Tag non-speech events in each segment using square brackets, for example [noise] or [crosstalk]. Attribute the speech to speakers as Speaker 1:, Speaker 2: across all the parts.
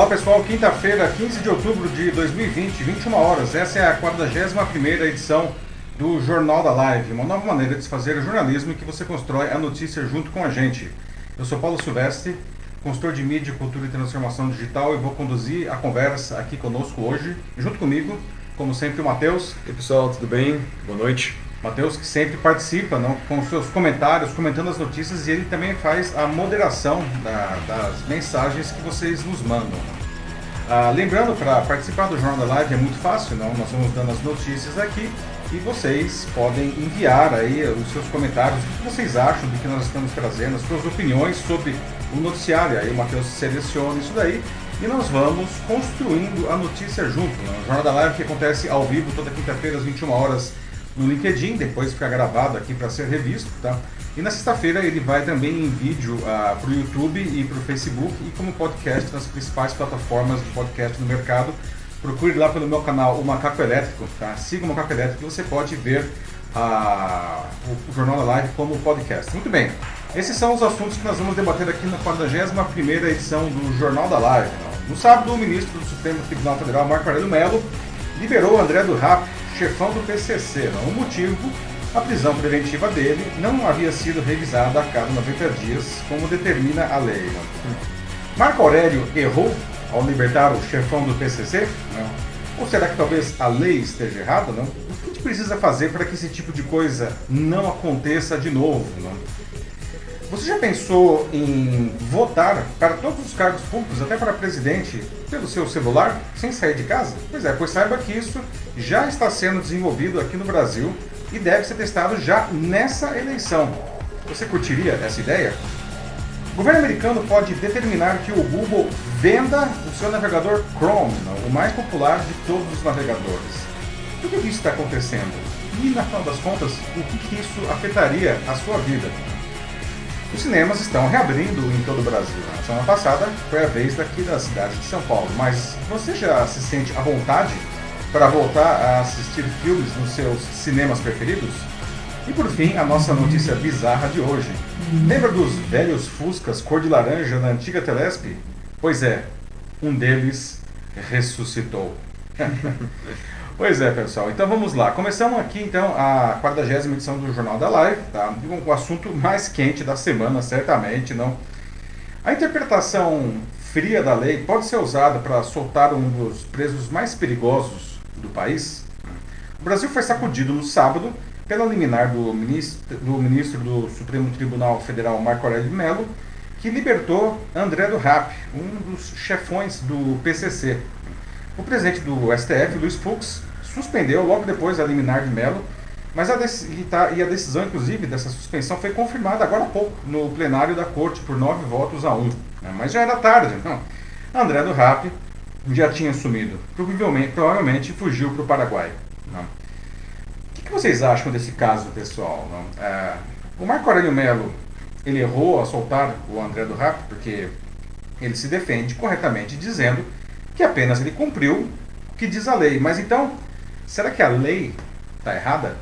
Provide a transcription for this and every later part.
Speaker 1: Olá pessoal, quinta-feira, 15 de outubro de 2020, 21 horas. Essa é a 41 edição do Jornal da Live, uma nova maneira de se fazer jornalismo em que você constrói a notícia junto com a gente. Eu sou Paulo Silvestre, consultor de mídia, cultura e transformação digital e vou conduzir a conversa aqui conosco hoje, junto comigo, como sempre, o Matheus.
Speaker 2: E aí pessoal, tudo bem? Boa noite.
Speaker 1: Matheus que sempre participa não, com seus comentários, comentando as notícias e ele também faz a moderação da, das mensagens que vocês nos mandam. Ah, lembrando, para participar do Jornal da Live é muito fácil, não? nós vamos dando as notícias aqui e vocês podem enviar aí os seus comentários, o que vocês acham do que nós estamos trazendo, as suas opiniões sobre o noticiário. Aí o Matheus seleciona isso daí e nós vamos construindo a notícia junto. O Jornal da Live que acontece ao vivo toda quinta-feira às 21 horas no LinkedIn, depois fica gravado aqui para ser revisto, tá? E na sexta-feira ele vai também em vídeo uh, ah, para o YouTube e para o Facebook e como podcast nas principais plataformas de podcast no mercado. Procure lá pelo meu canal O Macaco Elétrico, tá? Siga o Macaco Elétrico e você pode ver uh, o, o, Jornal da Live como podcast. Muito bem, esses são os assuntos que nós vamos debater aqui na 41 edição do Jornal da Live. No sábado, o ministro do Supremo Tribunal Federal, Marco Aurélio Mello, liberou André do Rap chefão do PCC. O motivo, a prisão preventiva dele não havia sido revisada a cada 90 dias, como determina a lei. Marco Aurélio errou ao libertar o chefão do PCC? Não. Ou será que talvez a lei esteja errada? Não? O que a gente precisa fazer para que esse tipo de coisa não aconteça de novo? Não? Você já pensou em votar para todos os cargos públicos, até para presidente, pelo seu celular, sem sair de casa? Pois é, pois saiba que isso já está sendo desenvolvido aqui no Brasil e deve ser testado já nessa eleição. Você curtiria essa ideia? O governo americano pode determinar que o Google venda o seu navegador Chrome, o mais popular de todos os navegadores. Por que isso está acontecendo? E, na final das contas, o que isso afetaria a sua vida? Os cinemas estão reabrindo em todo o Brasil. Na semana passada foi a vez daqui da cidade de São Paulo. Mas você já se sente à vontade para voltar a assistir filmes nos seus cinemas preferidos? E por fim, a nossa notícia bizarra de hoje. Lembra dos velhos Fuscas cor de laranja na antiga Telesp? Pois é, um deles ressuscitou. [laughs] Pois é, pessoal. Então vamos lá. Começamos aqui então a 40 edição do Jornal da Live, tá? O assunto mais quente da semana, certamente, não. A interpretação fria da lei pode ser usada para soltar um dos presos mais perigosos do país. O Brasil foi sacudido no sábado pela liminar do ministro do, ministro do Supremo Tribunal Federal, Marco Aurélio Mello, que libertou André do Rap, um dos chefões do PCC. O presidente do STF, Luiz Fux, suspendeu logo depois a liminar de Mello, mas a, tá, e a decisão, inclusive, dessa suspensão foi confirmada agora há pouco no plenário da corte por nove votos a um. Né? Mas já era tarde, então. André do Rap já tinha sumido. Provavelmente, provavelmente fugiu para o Paraguai. Não. O que, que, vocês acham desse caso, pessoal? Não? É, o Marco Aurélio Melo ele errou a soltar o André do Rap porque ele se defende corretamente dizendo que apenas ele cumpriu o que diz a lei. Mas então, será que a lei está errada?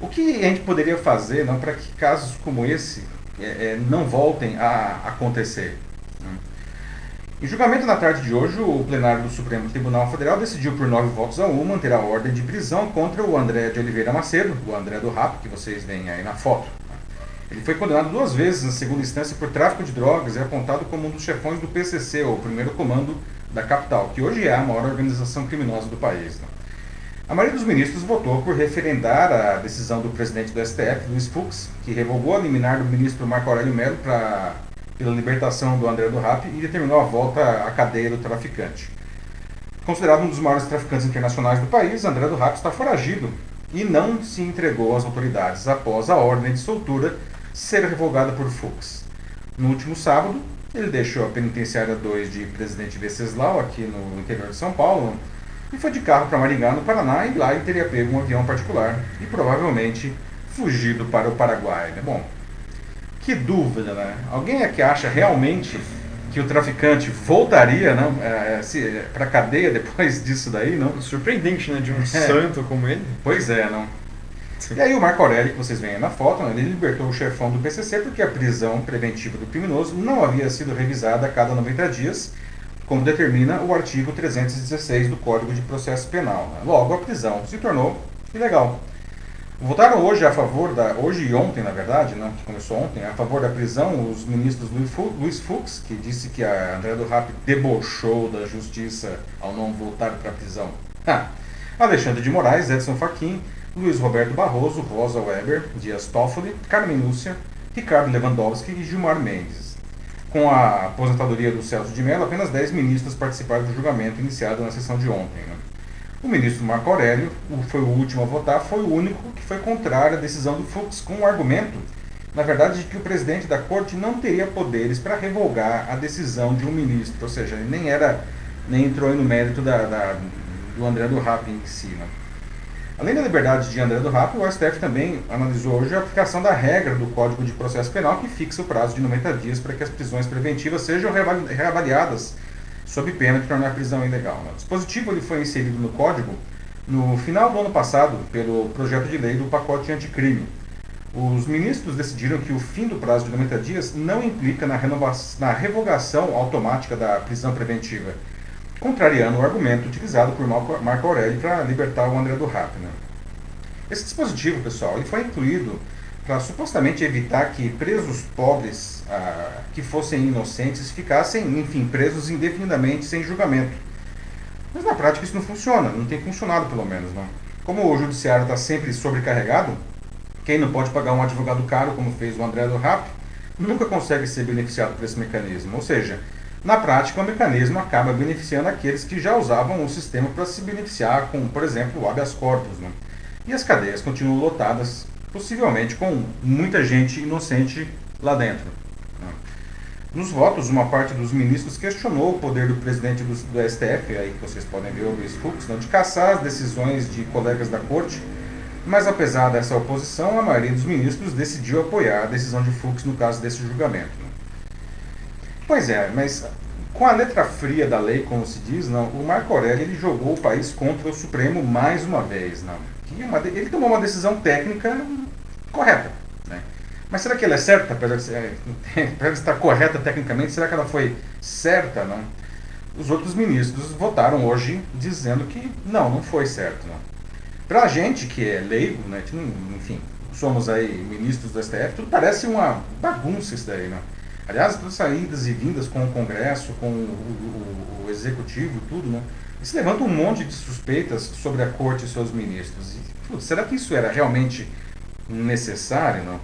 Speaker 1: O que a gente poderia fazer não, para que casos como esse é, é, não voltem a acontecer? Em julgamento na tarde de hoje, o plenário do Supremo Tribunal Federal decidiu por nove votos a um manter a ordem de prisão contra o André de Oliveira Macedo, o André do Rap, que vocês veem aí na foto. Ele foi condenado duas vezes na segunda instância por tráfico de drogas e é apontado como um dos chefões do PCC, o primeiro comando da capital, que hoje é a maior organização criminosa do país. Né? A maioria dos ministros votou por referendar a decisão do presidente do STF, Luiz Fux, que revogou a liminar do ministro Marco Aurélio Melo para, pela libertação do André do Rap e determinou a volta à cadeia do traficante. Considerado um dos maiores traficantes internacionais do país, André do Rap está foragido e não se entregou às autoridades após a ordem de soltura ser revogada por Fux. No último sábado, ele deixou a penitenciária 2 de Presidente Venceslau, aqui no interior de São Paulo, e foi de carro para Maringá, no Paraná, e lá ele teria pego um avião particular e provavelmente fugido para o Paraguai. Né? Bom, que dúvida, né? Alguém é que acha realmente que o traficante voltaria né, é, para a cadeia [laughs] depois disso daí, não?
Speaker 2: Surpreendente, né? De um é. santo como ele.
Speaker 1: Pois é, não? E aí o Marco Aurélio, que vocês veem na foto, né, ele libertou o chefão do PCC porque a prisão preventiva do criminoso não havia sido revisada a cada 90 dias, como determina o artigo 316 do Código de Processo Penal. Né? Logo, a prisão se tornou ilegal. Votaram hoje a favor da. Hoje e ontem, na verdade, né, que começou ontem, a favor da prisão os ministros Luiz Fux, que disse que a André do Rap debochou da justiça ao não voltar para a prisão. Ah, Alexandre de Moraes, Edson Fachin, Luiz Roberto Barroso, Rosa Weber, Dias Toffoli, Carmen Lúcia, Ricardo Lewandowski e Gilmar Mendes. Com a aposentadoria do Celso de Mello, apenas 10 ministros participaram do julgamento iniciado na sessão de ontem. Né? O ministro Marco Aurélio foi o último a votar, foi o único que foi contrário à decisão do Fux, com o argumento, na verdade, de que o presidente da corte não teria poderes para revogar a decisão de um ministro, ou seja, ele nem era, nem entrou no mérito da, da do André do Rap em si. Né? Além da liberdade de André do Rap, o STF também analisou hoje a aplicação da regra do Código de Processo Penal que fixa o prazo de 90 dias para que as prisões preventivas sejam reavaliadas sob pena de tornar a prisão ilegal. O dispositivo ele foi inserido no Código no final do ano passado pelo projeto de lei do pacote anticrime. Os ministros decidiram que o fim do prazo de 90 dias não implica na, na revogação automática da prisão preventiva, contrariando o argumento utilizado por Marco Aurélio para libertar o André do Rap. Né? Esse dispositivo, pessoal, ele foi incluído para supostamente evitar que presos pobres ah, que fossem inocentes ficassem, enfim, presos indefinidamente sem julgamento. Mas na prática isso não funciona, não tem funcionado pelo menos. Não. Como o judiciário está sempre sobrecarregado, quem não pode pagar um advogado caro, como fez o André do Rap, nunca consegue ser beneficiado por esse mecanismo. Ou seja, na prática, o mecanismo acaba beneficiando aqueles que já usavam o sistema para se beneficiar com, por exemplo, o habeas corpus. Né? E as cadeias continuam lotadas possivelmente com muita gente inocente lá dentro. Né? Nos votos, uma parte dos ministros questionou o poder do presidente do, do STF, aí que vocês podem ver o Luiz Fux, né, de caçar as decisões de colegas da corte, mas apesar dessa oposição, a maioria dos ministros decidiu apoiar a decisão de Fux no caso desse julgamento. Pois é, mas com a letra fria da lei, como se diz, não, o Marco Aurélio ele jogou o país contra o Supremo mais uma vez. Não. É ele tomou uma decisão técnica correta. Né? Mas será que ela é certa, ser, [laughs] apesar de estar correta tecnicamente, será que ela foi certa? Não? Os outros ministros votaram hoje dizendo que não, não foi certo. Para a gente que é leigo, né, enfim, somos aí ministros do STF, tudo parece uma bagunça isso daí. Né? Aliás, todas saídas e vindas com o Congresso, com o, o, o Executivo, tudo, né? Isso levanta um monte de suspeitas sobre a Corte e seus ministros. E, putz, será que isso era realmente necessário, não?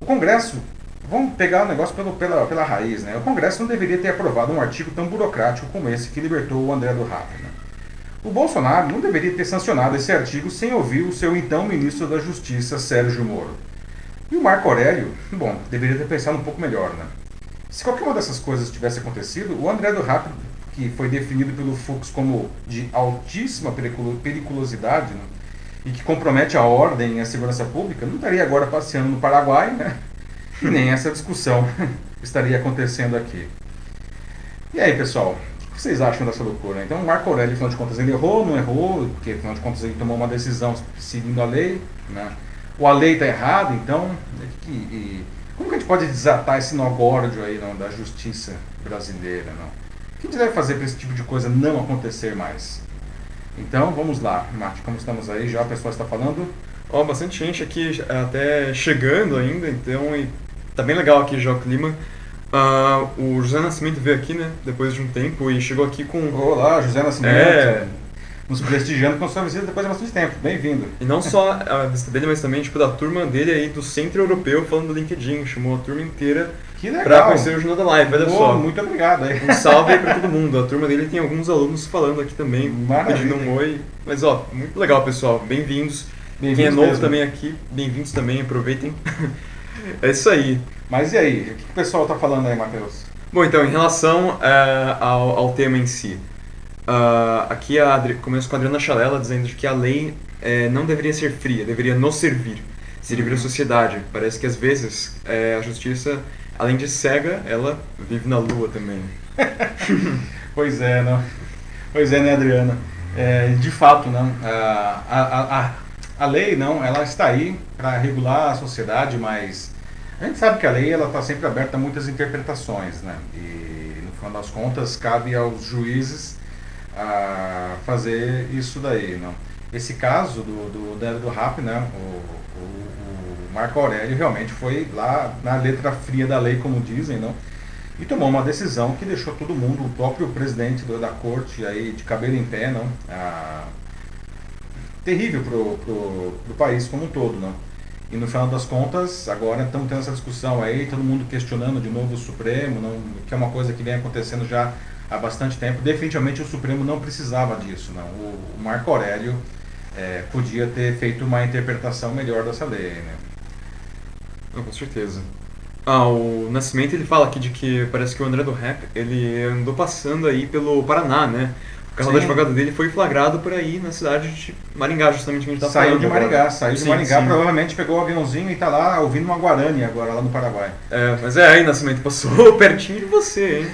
Speaker 1: O Congresso, vamos pegar o negócio pelo, pela, pela raiz, né? O Congresso não deveria ter aprovado um artigo tão burocrático como esse que libertou o André do Rapa, né? O Bolsonaro não deveria ter sancionado esse artigo sem ouvir o seu então ministro da Justiça, Sérgio Moro. E o Marco Aurélio, bom, deveria ter pensado um pouco melhor, né? Se qualquer uma dessas coisas tivesse acontecido, o André do Rap, que foi definido pelo Fux como de altíssima periculosidade, né? e que compromete a ordem e a segurança pública, não estaria agora passeando no Paraguai, né? E nem essa discussão [laughs] estaria acontecendo aqui. E aí, pessoal, o que vocês acham dessa loucura? Então, o Marco Aurélio, afinal de contas, ele errou, não errou, porque afinal de contas ele tomou uma decisão seguindo a lei, né? Ou a lei está errada, então, e, e, como que a gente pode desatar esse nó górdio aí não, da justiça brasileira? Não? O que a gente deve fazer para esse tipo de coisa não acontecer mais? Então, vamos lá, Mate, como estamos aí já, a pessoa está falando?
Speaker 2: Ó, oh, bastante gente aqui até chegando ainda, então, e tá bem legal aqui já o clima. Uh, o José Nascimento veio aqui, né, depois de um tempo e chegou aqui com...
Speaker 1: Olá, José Nascimento. É, nos prestigiando com sua visita depois de bastante tempo. Bem-vindo.
Speaker 2: E não só a visita dele, mas também tipo, da turma dele aí do Centro Europeu falando do LinkedIn. Chamou a turma inteira para conhecer o Jornal da Live. Olha só.
Speaker 1: Muito obrigado. Aí.
Speaker 2: Um salve aí para todo mundo. A turma dele tem alguns alunos falando aqui também, Maravilha. pedindo um oi. Mas ó, muito legal, pessoal. Bem-vindos. Bem Quem é novo mesmo. também aqui, bem-vindos também, aproveitem. [laughs] é isso aí.
Speaker 1: Mas e aí, o que o pessoal está falando aí, Matheus?
Speaker 2: Bom, então, em relação uh, ao, ao tema em si. Uh, aqui a Adri, começo com a Adriana Chalela dizendo que a lei é, não deveria ser fria, deveria nos servir, servir a uhum. sociedade. Parece que às vezes é, a justiça, além de cega, ela vive na lua também. [laughs]
Speaker 1: pois é, não? Pois é, né, Adriana? É, de fato, não. A, a, a, a lei, não, ela está aí para regular a sociedade, mas a gente sabe que a lei ela está sempre aberta a muitas interpretações, né? E final das contas, cabe aos juízes a fazer isso daí, não. Esse caso do, do, do, do RAP, né, o, o, o Marco Aurélio realmente foi lá na letra fria da lei, como dizem, não, e tomou uma decisão que deixou todo mundo, o próprio presidente da corte, aí de cabelo em pé, não, a, terrível pro, pro, pro país como um todo, não. E no final das contas, agora estamos tendo essa discussão aí, todo mundo questionando de novo o Supremo, não, que é uma coisa que vem acontecendo já há bastante tempo. Definitivamente o Supremo não precisava disso. Não. O, Marco Aurélio é, podia ter feito uma interpretação melhor dessa lei. Né?
Speaker 2: Não, com certeza. Ah, o Nascimento ele fala aqui de que parece que o André do Rap ele andou passando aí pelo Paraná, né? O carro sim. do advogado dele foi flagrado por aí na cidade de Maringá, justamente onde a gente tá
Speaker 1: Saiu de Maringá, agora. saiu sim, de Maringá, sim. provavelmente pegou o aviãozinho e está lá ouvindo uma Guarani agora, lá no Paraguai.
Speaker 2: É, mas é aí, Nascimento, passou [laughs] pertinho de você, hein?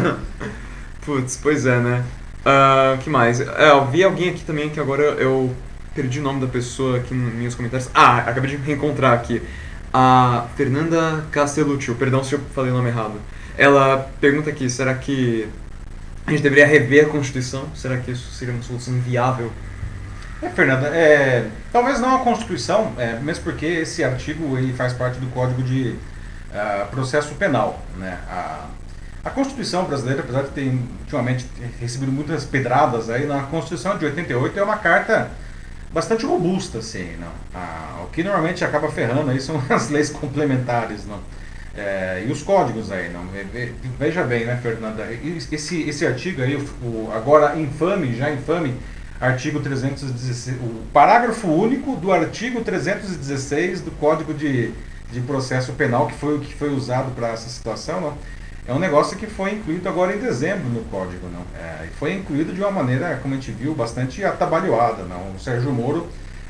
Speaker 2: [laughs] Putz, pois é, né? Uh, que mais? É, eu vi alguém aqui também que agora eu perdi o nome da pessoa aqui nos meus comentários. Ah, acabei de reencontrar aqui. A Fernanda Castellucci, perdão se eu falei o nome errado. Ela pergunta aqui, será que a gente deveria rever a Constituição? Será que isso seria uma solução viável?
Speaker 1: É, Fernanda, é, talvez não a Constituição, é, mesmo porque esse artigo ele faz parte do Código de uh, Processo Penal. Né? A, a Constituição brasileira, apesar de ter ultimamente recebido muitas pedradas, aí, na Constituição de 88 é uma carta bastante robusta, assim, não? Ah, o que normalmente acaba ferrando aí são [laughs] as leis complementares, não? É, e os códigos aí, não? Veja bem, né, Fernanda? Esse, esse artigo aí, o, agora infame, já infame, artigo 316, o parágrafo único do artigo 316 do Código de, de Processo Penal, que foi o que foi usado para essa situação, não? é um negócio que foi incluído agora em dezembro no código, não? É, foi incluído de uma maneira, como a gente viu, bastante atabalhoada, não? O Sérgio Moro,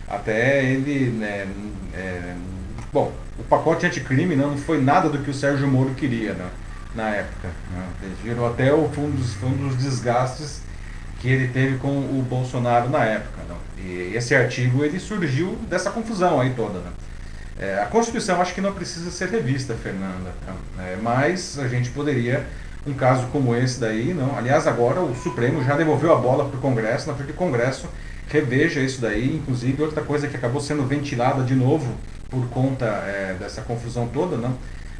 Speaker 1: até ele, né, é, bom, o pacote anticrime não foi nada do que o Sérgio Moro queria né, na época. Né? Virou até o fundo dos, fundo dos desgastes que ele teve com o Bolsonaro na época. Não? E esse artigo ele surgiu dessa confusão aí toda. Né? É, a Constituição acho que não precisa ser revista, Fernanda, é, mas a gente poderia, um caso como esse daí, não. Aliás, agora o Supremo já devolveu a bola para o Congresso, para que o Congresso reveja isso daí. Inclusive, outra coisa que acabou sendo ventilada de novo por conta é, dessa confusão toda, não,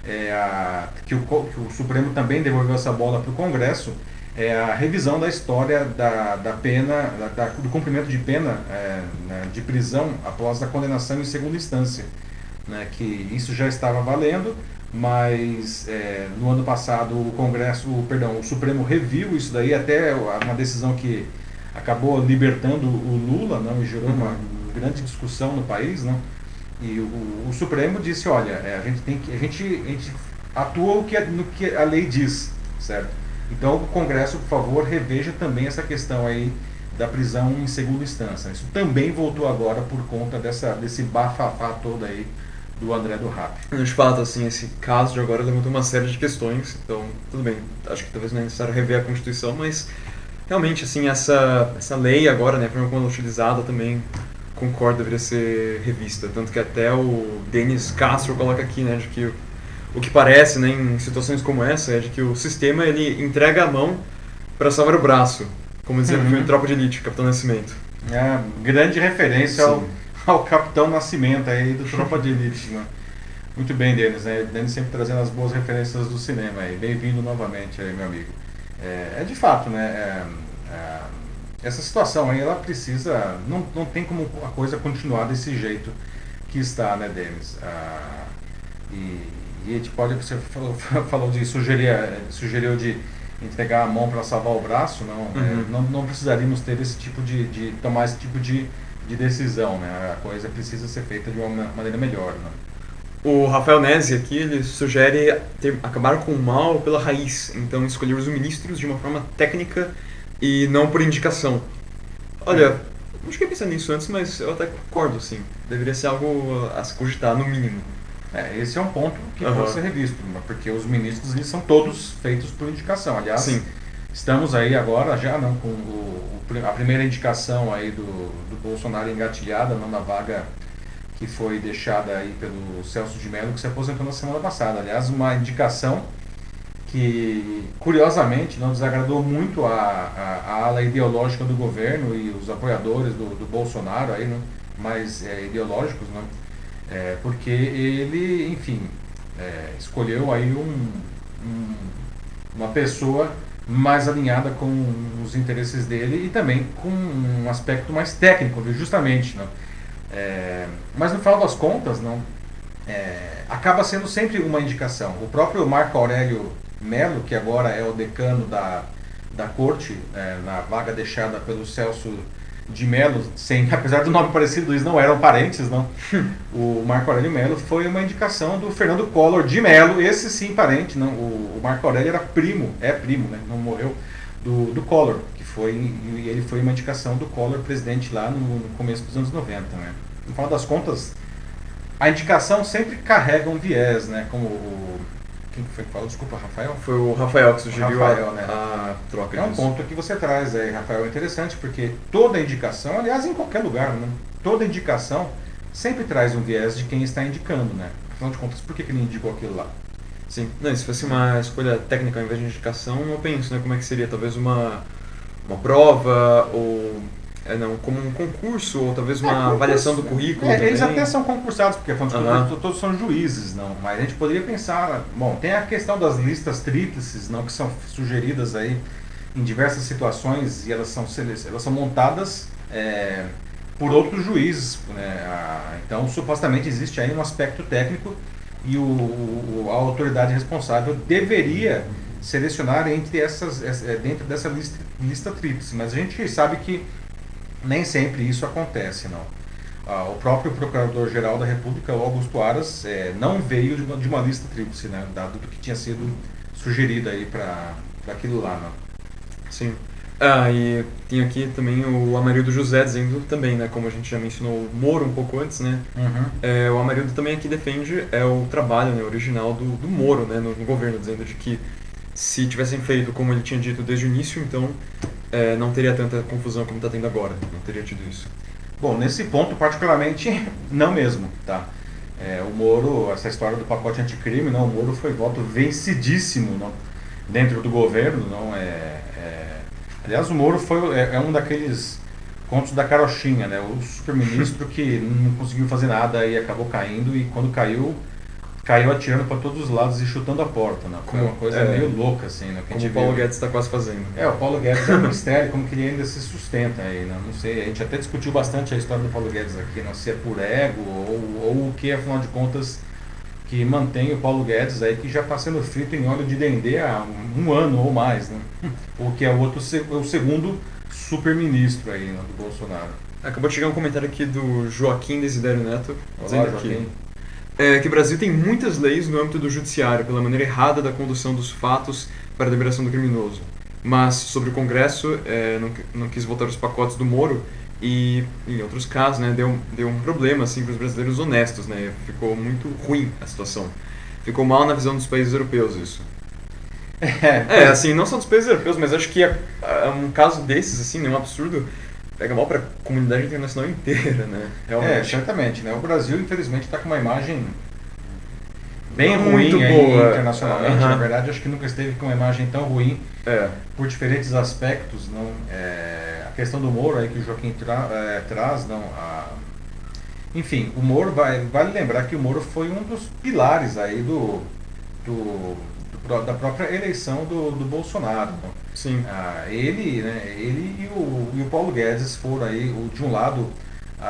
Speaker 1: é a, que, o, que o Supremo também devolveu essa bola para o Congresso, é a revisão da história da, da pena, da, do cumprimento de pena é, né, de prisão após a condenação em segunda instância. Né, que isso já estava valendo, mas é, no ano passado o Congresso, o, perdão, o Supremo reviu isso daí, até uma decisão que acabou libertando o Lula, não, e gerou uma uhum. grande discussão no país, não. E o, o Supremo disse, olha, é, a gente tem que a gente, a gente atua o que, no que a lei diz, certo? Então o Congresso, por favor, reveja também essa questão aí da prisão em segunda instância. Isso também voltou agora por conta dessa, desse bafafá todo aí do André do Rap.
Speaker 2: De fato, assim, esse caso de agora levantou uma série de questões, então tudo bem, acho que talvez não é necessário rever a Constituição, mas realmente, assim, essa, essa lei agora, né, como ela utilizada também, concordo, deveria ser revista, tanto que até o Denis Castro coloca aqui, né, de que o que parece, né, em situações como essa, é de que o sistema, ele entrega a mão para salvar o braço, como dizia uhum. no Tropa de Elite, Capitão Nascimento.
Speaker 1: É, grande referência ao ao Capitão Nascimento aí do Tropa de Elite. Né? Muito bem, Denis. Né? Denis sempre trazendo as boas referências do cinema aí. Bem-vindo novamente aí, meu amigo. É, é de fato, né? É, é, essa situação aí, ela precisa. Não, não tem como a coisa continuar desse jeito que está, né, Denis? Ah, e, e a gente pode. Você falou, [laughs] falou de sugerir, sugeriu de entregar a mão para salvar o braço, não, é, uhum. não, não precisaríamos ter esse tipo de, de tomar esse tipo de de decisão, né? A coisa precisa ser feita de uma maneira melhor, né?
Speaker 2: O Rafael Nese aqui, ele sugere ter, acabar com o mal pela raiz, então escolher os ministros de uma forma técnica e não por indicação. Olha, não cheguei a pensar nisso antes, mas eu até concordo, sim. Deveria ser algo a se cogitar, no mínimo.
Speaker 1: É, esse é um ponto que uhum. pode ser revisto, porque os ministros eles são todos feitos por indicação. Aliás, sim. estamos aí agora já não com o a primeira indicação aí do, do Bolsonaro engatilhada, não na vaga que foi deixada aí pelo Celso de Mello, que se aposentou na semana passada. Aliás, uma indicação que curiosamente não desagradou muito a, a, a ala ideológica do governo e os apoiadores do, do Bolsonaro aí, né? mais é, ideológicos, né? É, porque ele, enfim, é, escolheu aí um, um, uma pessoa mais alinhada com os interesses dele e também com um aspecto mais técnico, justamente. Né? É, mas no final das contas, não, é, acaba sendo sempre uma indicação. O próprio Marco Aurélio Melo, que agora é o decano da, da corte, é, na vaga deixada pelo Celso de Melo, sem, [laughs] apesar do nome parecido, eles não eram parentes, não. [laughs] o Marco Aurélio Melo foi uma indicação do Fernando Collor de Melo, esse sim parente, não. O, o Marco Aurélio era primo, é primo, né? Não morreu do, do Collor, que foi e ele foi uma indicação do Collor presidente lá no, no começo dos anos 90, né? No final das contas, a indicação sempre carrega um viés, né? Como o quem foi que falou? Desculpa, Rafael?
Speaker 2: Foi o Rafael que sugeriu
Speaker 1: Rafael,
Speaker 2: a,
Speaker 1: né?
Speaker 2: a troca
Speaker 1: É um
Speaker 2: disso.
Speaker 1: ponto que você traz aí, Rafael, interessante, porque toda indicação, aliás, em qualquer lugar, né? toda indicação sempre traz um viés de quem está indicando, né? Afinal de contas, por que, que ele indicou aquilo lá?
Speaker 2: Sim. Não, se fosse uma escolha técnica ao invés de indicação, eu penso, né, como é que seria talvez uma, uma prova ou é, não, como um concurso ou talvez uma
Speaker 1: É, concurso,
Speaker 2: avaliação do currículo
Speaker 1: É, eles até são concursados, porque afinal de contas, todos são juízes, não. Mas a gente poderia pensar, bom, tem a questão das listas tríplices, não, que são sugeridas aí em diversas situações e elas são, elas são montadas é, por outros juízes. Né? Então, supostamente existe aí um aspecto técnico e o, o- a autoridade responsável deveria selecionar entre essas, essa- é, dentro dessa lista, lista tríplice. Mas a gente sabe que nem sempre isso acontece, não. Ah, o próprio Procurador-Geral da República, Augusto Aras, eh, não veio de uma, de uma lista tríplice, né, dado do que tinha sido sugerido aí para aquilo lá, não.
Speaker 2: Sim. Ah, e tem aqui também o Amarildo José dizendo também, né, como a gente já mencionou o Moro um pouco antes, né, é, o Amarildo também aqui defende é o trabalho né, original do, do Moro né, no, no governo, dizendo de que se tivessem feito como ele tinha dito desde o início, então é, não teria tanta confusão como está tendo agora, não teria tido isso.
Speaker 1: Bom, nesse ponto, particularmente, [laughs] não mesmo, tá? É, o Moro, essa história do pacote anticrime, não, o Moro foi voto vencidíssimo não, dentro do governo, não é, é- Aliás, o Moro foi, é, é um daqueles contos da carochinha, né? O super-ministro que [laughs] não conseguiu fazer nada e acabou caindo e quando caiu, caiu atirando para todos os lados e chutando a porta, né? Foi
Speaker 2: Como-
Speaker 1: uma coisa
Speaker 2: é,
Speaker 1: meio louca, assim, né? que a
Speaker 2: Como
Speaker 1: gente
Speaker 2: o Paulo
Speaker 1: viu.
Speaker 2: Guedes está quase fazendo.
Speaker 1: É, o Paulo Guedes é um mistério, como que ele ainda se sustenta aí, né? Não sei, a gente até discutiu bastante a história do Paulo Guedes aqui, não sei se é por ego ou, ou o que, afinal de contas, que mantém o Paulo Guedes aí, que já está sendo frito em óleo de dendê há um, ano ou mais, né? O que é o outro, o segundo super-ministro aí, né, do Bolsonaro.
Speaker 2: Acabou de chegar um comentário aqui do Joaquim Desidério Neto,
Speaker 1: Olá,
Speaker 2: dizendo
Speaker 1: Joaquim.
Speaker 2: que, é, que o Brasil tem muitas leis no âmbito do judiciário pela maneira errada da condução dos fatos para a liberação do criminoso. Mas sobre o Congresso, é, não, não quis votar os pacotes do Moro e, em outros casos, né, deu, deu um problema assim, para os brasileiros honestos. Né, ficou muito ruim a situação. Ficou mal na visão dos países europeus isso. [laughs] É, assim, não só dos países europeus, mas acho que é, é um caso desses, assim, né, um absurdo, pega mal para a comunidade internacional inteira, né?
Speaker 1: É,
Speaker 2: Realmente.
Speaker 1: certamente, né? O Brasil, infelizmente, está com uma imagem bem ruim
Speaker 2: muito
Speaker 1: aí
Speaker 2: boa.
Speaker 1: internacionalmente.
Speaker 2: Aham.
Speaker 1: Na verdade, acho que nunca esteve com uma imagem tão ruim
Speaker 2: É.
Speaker 1: por diferentes aspectos, não é, a questão do Moro aí que o Joaquim tra- é, traz, não, a, enfim, o Moro vai, vale lembrar que o Moro foi um dos pilares aí do, do, da própria eleição do, do Bolsonaro.
Speaker 2: Sim.
Speaker 1: Ah, ele, né, ele e o, e o Paulo Guedes foram aí, o- de um lado, a,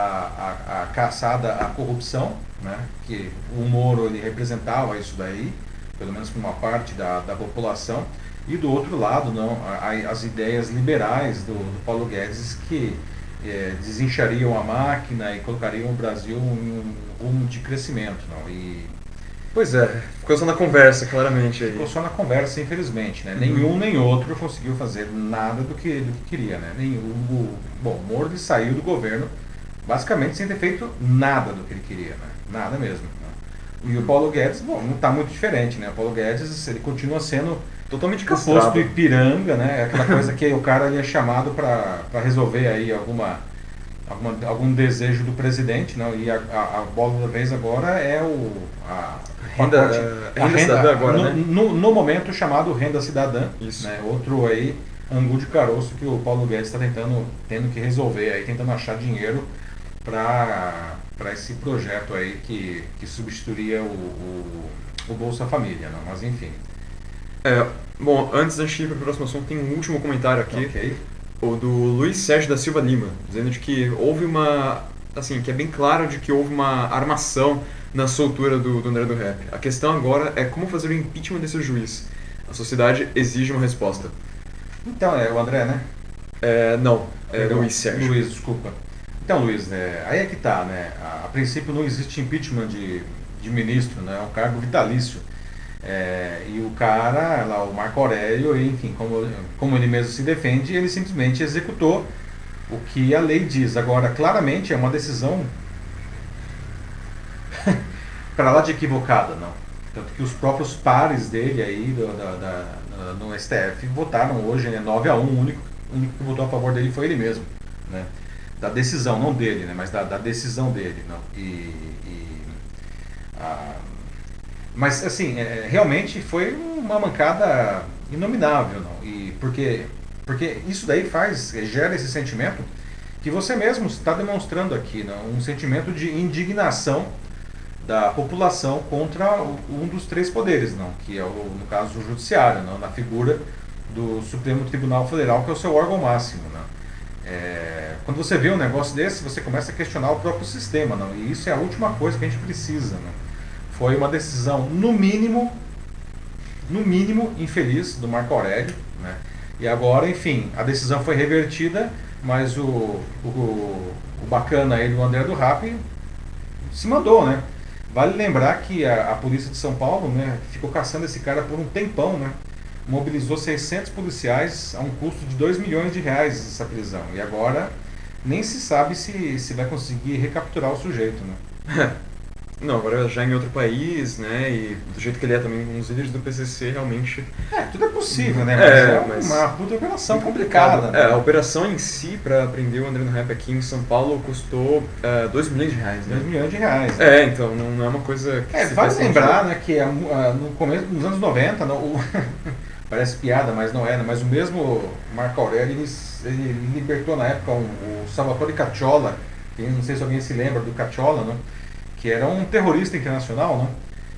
Speaker 1: a, a caçada à corrupção, né, que o Moro ele representava isso daí, pelo menos para uma parte da, da população, e do outro lado, não, a- as ideias liberais do, do Paulo Guedes que eh, desinchariam a máquina e colocariam o Brasil em um rumo de crescimento. Não, e
Speaker 2: Pois é, ficou só na conversa, claramente aí.
Speaker 1: Ficou só na conversa, infelizmente. Né?
Speaker 2: Uhum.
Speaker 1: Nenhum nem outro conseguiu fazer nada do que ele queria. Né? Nenhum, o, bom, ele saiu do governo basicamente sem ter feito nada do que ele queria. Né? Nada mesmo. Né? E o Paulo Guedes, bom, não está muito diferente. Né? O Paulo Guedes ele continua sendo
Speaker 2: Totalmente
Speaker 1: o posto
Speaker 2: castrado.
Speaker 1: Ipiranga, né? aquela coisa que o cara ele é chamado para resolver aí alguma, alguma, algum desejo do presidente. Não? E a, a, a bola da vez agora é o, a
Speaker 2: Renda,
Speaker 1: pacote-
Speaker 2: eh,
Speaker 1: a
Speaker 2: renda cidadã agora,
Speaker 1: no,
Speaker 2: né?
Speaker 1: no, no momento chamado Renda Cidadã,
Speaker 2: Isso.
Speaker 1: né? outro aí, angu de caroço que o Paulo Guedes está tentando, tendo que resolver, aí, tentando achar dinheiro para esse projeto aí que, que substituiria o, o, o Bolsa Família, não? mas enfim.
Speaker 2: É, bom, antes da gente ir para o próximo assunto, tem um último comentário aqui. O do Luiz Sérgio da Silva Lima, dizendo de que houve uma, assim, que é bem claro de que houve uma armação na soltura do, do André do Rap. A questão agora é como fazer o impeachment desse juiz. A sociedade exige uma resposta.
Speaker 1: Então, é o André, né?
Speaker 2: É, não, é
Speaker 1: Perdão,
Speaker 2: Luiz Sérgio.
Speaker 1: Luiz, desculpa. Então, Luiz, é, aí é que tá, né? A, a princípio não existe impeachment de, de ministro, né? É um cargo vitalício. É, e o cara, lá, o Marco Aurélio, enfim, como, como ele mesmo se defende, ele simplesmente executou o que a lei diz. Agora, claramente é uma decisão [laughs] para lá de equivocada, não. Tanto que os próprios pares dele aí do, da, da- no STF votaram hoje, né, 9 a 1, o único, o único que votou a favor dele foi ele mesmo, né? Da decisão, não dele, né, mas da, da decisão dele, não. E, e, ah, mas assim, é, realmente foi uma mancada inominável, não. E porque porque isso daí faz gera esse sentimento que você mesmo está demonstrando aqui, não? um sentimento de indignação da população contra um dos três poderes, não, que é o, no caso o judiciário, não, na figura do Supremo Tribunal Federal, que é o seu órgão máximo, não. É, quando você vê um negócio desse, você começa a questionar o próprio sistema, não, e isso é a última coisa que a gente precisa, não. Foi uma decisão no mínimo, no mínimo infeliz do Marco Aurélio, né? E agora, enfim, a decisão foi revertida, mas o, o, o bacana aí do André do Rap se mandou, né? Vale lembrar que a, a polícia de São Paulo, né, ficou caçando esse cara por um tempão, né? Mobilizou 600 policiais a um custo de 2 milhões de reais essa prisão. E agora nem se sabe se, se vai conseguir recapturar o sujeito, né? [laughs]
Speaker 2: Não, agora já em outro país, né, e do jeito que ele é também, um dos líderes do PCC, realmente...
Speaker 1: É, tudo é possível, né? Mas
Speaker 2: É,
Speaker 1: é,
Speaker 2: mas-
Speaker 1: uma puta operação complicada, né?
Speaker 2: É, a operação em si, para prender o André no Rap aqui em São Paulo, custou 2 milhões de reais,
Speaker 1: 2
Speaker 2: né?
Speaker 1: milhões de reais.
Speaker 2: É, então, não, não é uma coisa que
Speaker 1: É, vale
Speaker 2: faz
Speaker 1: lembrar né, que ah, no começo, nos anos 90, não, o- [laughs] parece piada, mas não é, né, mas o mesmo Marco Aurélio, ele, ele libertou na época um- o Salvatore Cacciola, que não sei se alguém se lembra do Cacciola, né, que era um terrorista internacional, né,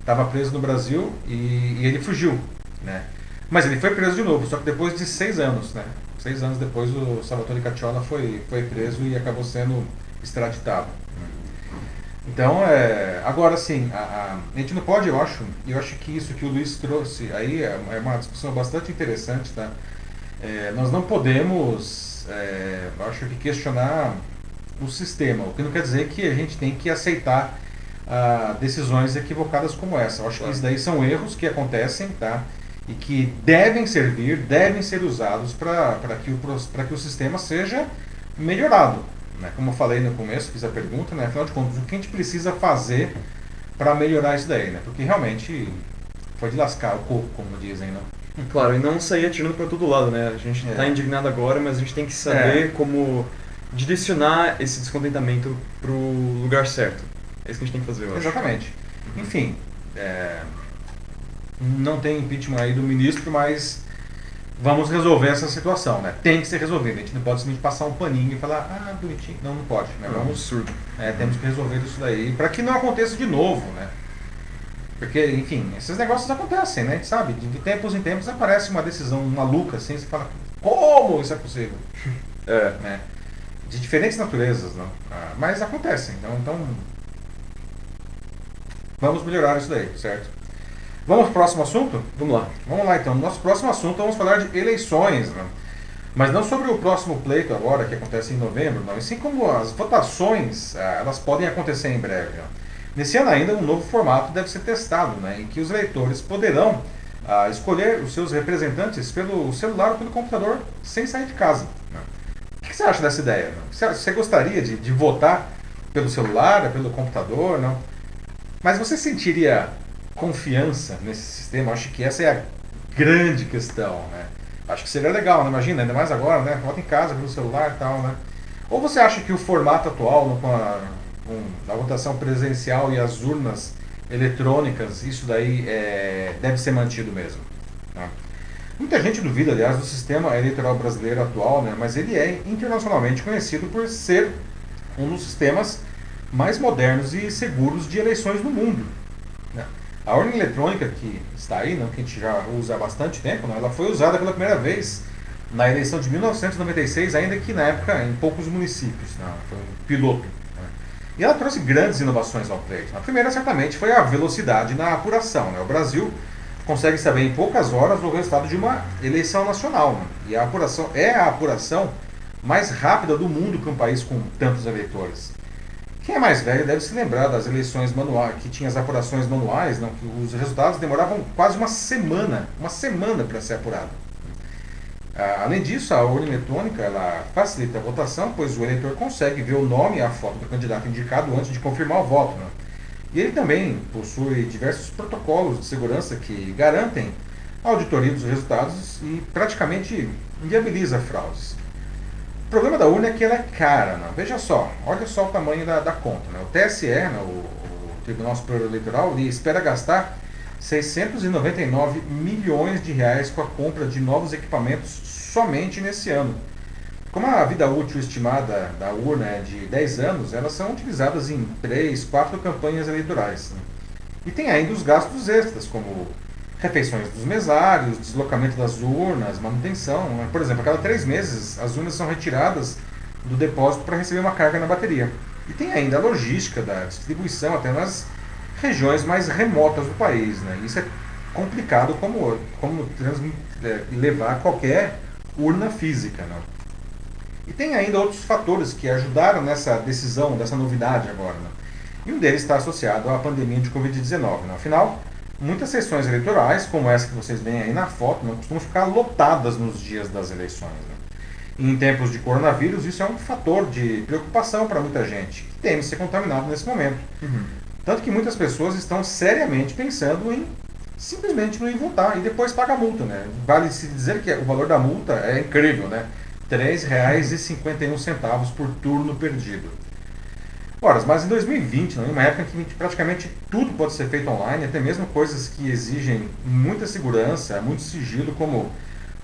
Speaker 1: estava preso no Brasil e, e ele fugiu, né, mas ele foi preso de novo, só que depois de seis anos, né, seis anos depois o Salvatore Cacciola foi, foi preso e acabou sendo extraditado. Então, é, agora sim, a, a- a gente não pode, eu acho, eu acho que isso que o Luiz trouxe aí é é uma discussão bastante interessante, tá? É, nós não podemos, é, acho que questionar o sistema, o que não quer dizer que a gente tem que aceitar ah, decisões equivocadas como essa. Eu acho que isso daí são erros que acontecem, tá? E que devem servir, devem ser usados para que, o, que o sistema seja melhorado. Né? Como eu falei no começo, fiz a pergunta, né? afinal de contas, o que a gente precisa fazer para melhorar isso daí? Né? Porque realmente foi de lascar o coco, como dizem. Né? [laughs]
Speaker 2: Claro, e não sair atirando para todo lado, né? A gente
Speaker 1: É.
Speaker 2: está indignado agora, mas a gente tem que saber
Speaker 1: É.
Speaker 2: como direcionar esse descontentamento pro lugar certo. É isso que a gente tem que fazer, eu acho.
Speaker 1: Exatamente. Enfim, é, não tem impeachment aí do ministro, mas vamos resolver essa situação, né? Tem que ser resolvido. A gente não pode simplesmente passar um paninho e falar, ah, bonitinho. Não, não pode. Né?
Speaker 2: É um
Speaker 1: Vamos,
Speaker 2: absurdo.
Speaker 1: é, temos que resolver isso daí para que não aconteça de novo, né? Porque, enfim, esses negócios acontecem, né? A gente sabe, de de tempos em tempos aparece uma decisão maluca assim, você fala, como isso é possível?
Speaker 2: É.
Speaker 1: né? De diferentes naturezas, não? Ah, mas acontecem. Então, então, vamos melhorar isso daí, certo? Vamos para o próximo assunto?
Speaker 2: Vamos lá.
Speaker 1: Vamos lá então. No nosso próximo assunto vamos falar de eleições, né? mas não sobre o próximo pleito agora, que acontece em novembro, não. E sim como as votações, ah, elas podem acontecer em breve. ó. Nesse ano ainda, um novo formato deve ser testado, né? em que os eleitores poderão ah, escolher os seus representantes pelo celular ou pelo computador, sem sair de casa. né? O que você acha dessa ideia? Você gostaria de, de votar pelo celular, pelo computador? Não? Mas você sentiria confiança nesse sistema? Acho que essa é a grande questão, né? Acho que seria legal, né? Imagina, ainda mais agora, né? Vota em casa pelo celular e tal, né? Ou você acha que o formato atual, no- com a, com a votação presencial e as urnas eletrônicas, isso daí é, deve ser mantido mesmo. Tá? Muita gente duvida, aliás, do sistema eleitoral brasileiro atual, né? mas ele é internacionalmente conhecido por ser um dos sistemas mais modernos e seguros de eleições no mundo. Né? A urna eletrônica que está aí, né, que a gente já usa há bastante tempo, né, ela foi usada pela primeira vez na eleição de 1996, ainda que na época em poucos municípios. Né, foi um piloto. Né. E ela trouxe grandes inovações ao pleito. A primeira, certamente, foi a velocidade na apuração. Né. O Brasil consegue saber em poucas horas o resultado de uma eleição nacional. Né. E a apuração é a apuração mais rápida do mundo para um país com tantos eleitores. Quem é mais velho deve se lembrar das eleições manuais, que tinha as apurações manuais, não, que os resultados demoravam quase uma semana, uma semana para ser apurado. Ah, além disso, a urna eletrônica ela facilita a votação, pois o eleitor consegue ver o nome e a foto do candidato indicado antes de confirmar o voto. Né? E ele também possui diversos protocolos de segurança que garantem a auditoria dos resultados e praticamente inviabiliza fraudes. O problema da urna é que ela é cara. Né? Veja só, olha só o tamanho da, da conta. Né? O TSE, né, o, o Tribunal Superior Eleitoral, ele espera gastar 699 milhões de reais com a compra de novos equipamentos somente nesse ano. Como a vida útil estimada da urna é de 10 anos, elas são utilizadas em 3, 4 campanhas eleitorais. Né? E tem ainda os gastos extras, como refeições dos mesários, deslocamento das urnas, manutenção. Né? Por exemplo, a cada três meses as urnas são retiradas do depósito para receber uma carga na bateria. E tem ainda a logística da distribuição até nas regiões mais remotas do país. Né? Isso é complicado como, como é, levar qualquer urna física. Né? E tem ainda outros fatores que ajudaram nessa decisão, dessa novidade agora. Né? E um deles está associado à pandemia de Covid-19. Né? Afinal, muitas sessões eleitorais, como essa que vocês veem aí na foto, não costumam ficar lotadas nos dias das eleições. Né? em tempos de coronavírus, isso é um fator de preocupação para muita gente que teme ser contaminado nesse momento. Uhum. Tanto que muitas pessoas estão seriamente pensando em simplesmente não ir votar e depois pagar a multa. Né? Vale se dizer que o valor da multa é incrível, né? R$ 3,51 por turno perdido. Ora, mas em 2020, em uma época em que praticamente tudo pode ser feito online, até mesmo coisas que exigem muita segurança, muito sigilo, como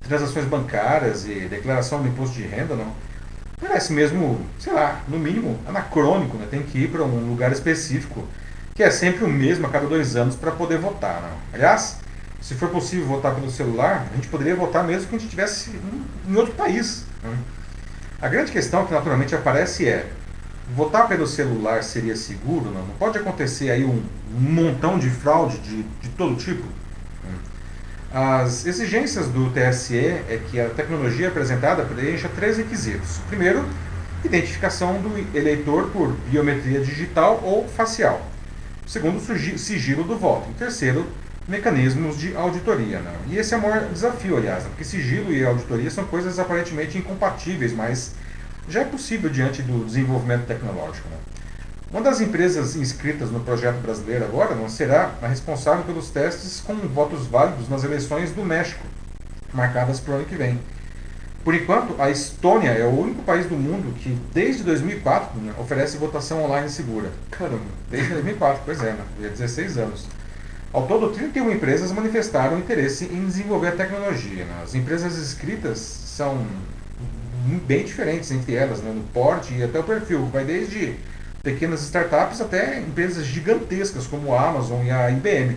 Speaker 1: transações bancárias e declaração do imposto de renda, não, parece mesmo, sei lá, no mínimo anacrônico, né? tem que ir para um lugar específico, que é sempre o mesmo a cada dois anos para poder votar. Não. Aliás, se for possível votar pelo celular, a gente poderia votar mesmo que a gente estivesse em outro país. Né? A grande questão que naturalmente aparece é votar pelo celular seria seguro? Não, não pode acontecer aí um montão de fraude de, de todo tipo? As exigências do TSE é que a tecnologia apresentada preencha três requisitos. Primeiro, identificação do eleitor por biometria digital ou facial. Segundo, sigilo do voto. E terceiro, mecanismos de auditoria. Né? E esse é o maior desafio, aliás, né? porque sigilo e auditoria são coisas aparentemente incompatíveis, mas já é possível diante do desenvolvimento tecnológico. Né? Uma das empresas inscritas no projeto brasileiro agora não será a responsável pelos testes com votos válidos nas eleições do México, marcadas para o ano que vem. Por enquanto, a Estônia é o único país do mundo que, desde 2004, né, oferece votação online segura. Caramba, desde 2004, pois é, né, 16 anos. Ao todo, 31 empresas manifestaram interesse em desenvolver a tecnologia. Né? As empresas inscritas são bem diferentes entre elas, né, no porte e até o perfil. Vai desde pequenas startups até empresas gigantescas como a Amazon e a IBM.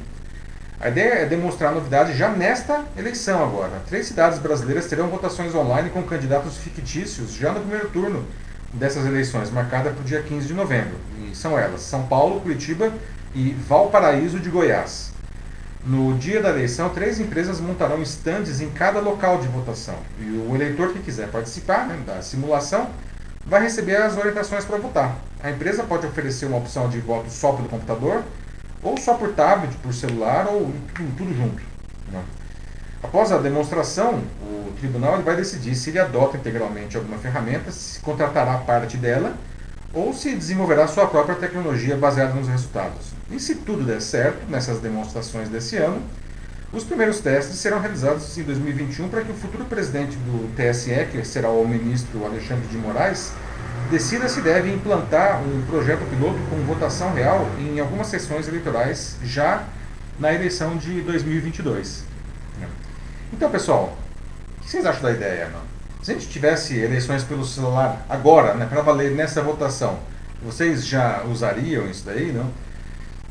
Speaker 1: A ideia é demonstrar novidade já nesta eleição agora. Três cidades brasileiras terão votações online com candidatos fictícios já no primeiro turno dessas eleições, marcada para o dia 15 de novembro. E são elas: São Paulo, Curitiba e Valparaíso de Goiás. No dia da eleição, três empresas montarão estandes em cada local de votação. E o eleitor que quiser participar né, da simulação vai receber as orientações para votar. A empresa pode oferecer uma opção de voto só pelo computador, ou só por tablet, por celular, ou tudo, tudo junto. Né? Após a demonstração, o tribunal vai decidir se ele adota integralmente alguma ferramenta, se contratará parte dela, ou se desenvolverá sua própria tecnologia baseada nos resultados. E se tudo der certo nessas demonstrações desse ano, os primeiros testes serão realizados em 2021 para que o futuro presidente do TSE, que será o ministro Alexandre de Moraes, decida se deve implantar um projeto piloto com votação real em algumas sessões eleitorais já na eleição de 2022. Então, pessoal, o que vocês acham da ideia? Mano? Se a gente tivesse eleições pelo celular agora, né, para valer nessa votação, vocês já usariam isso daí, não?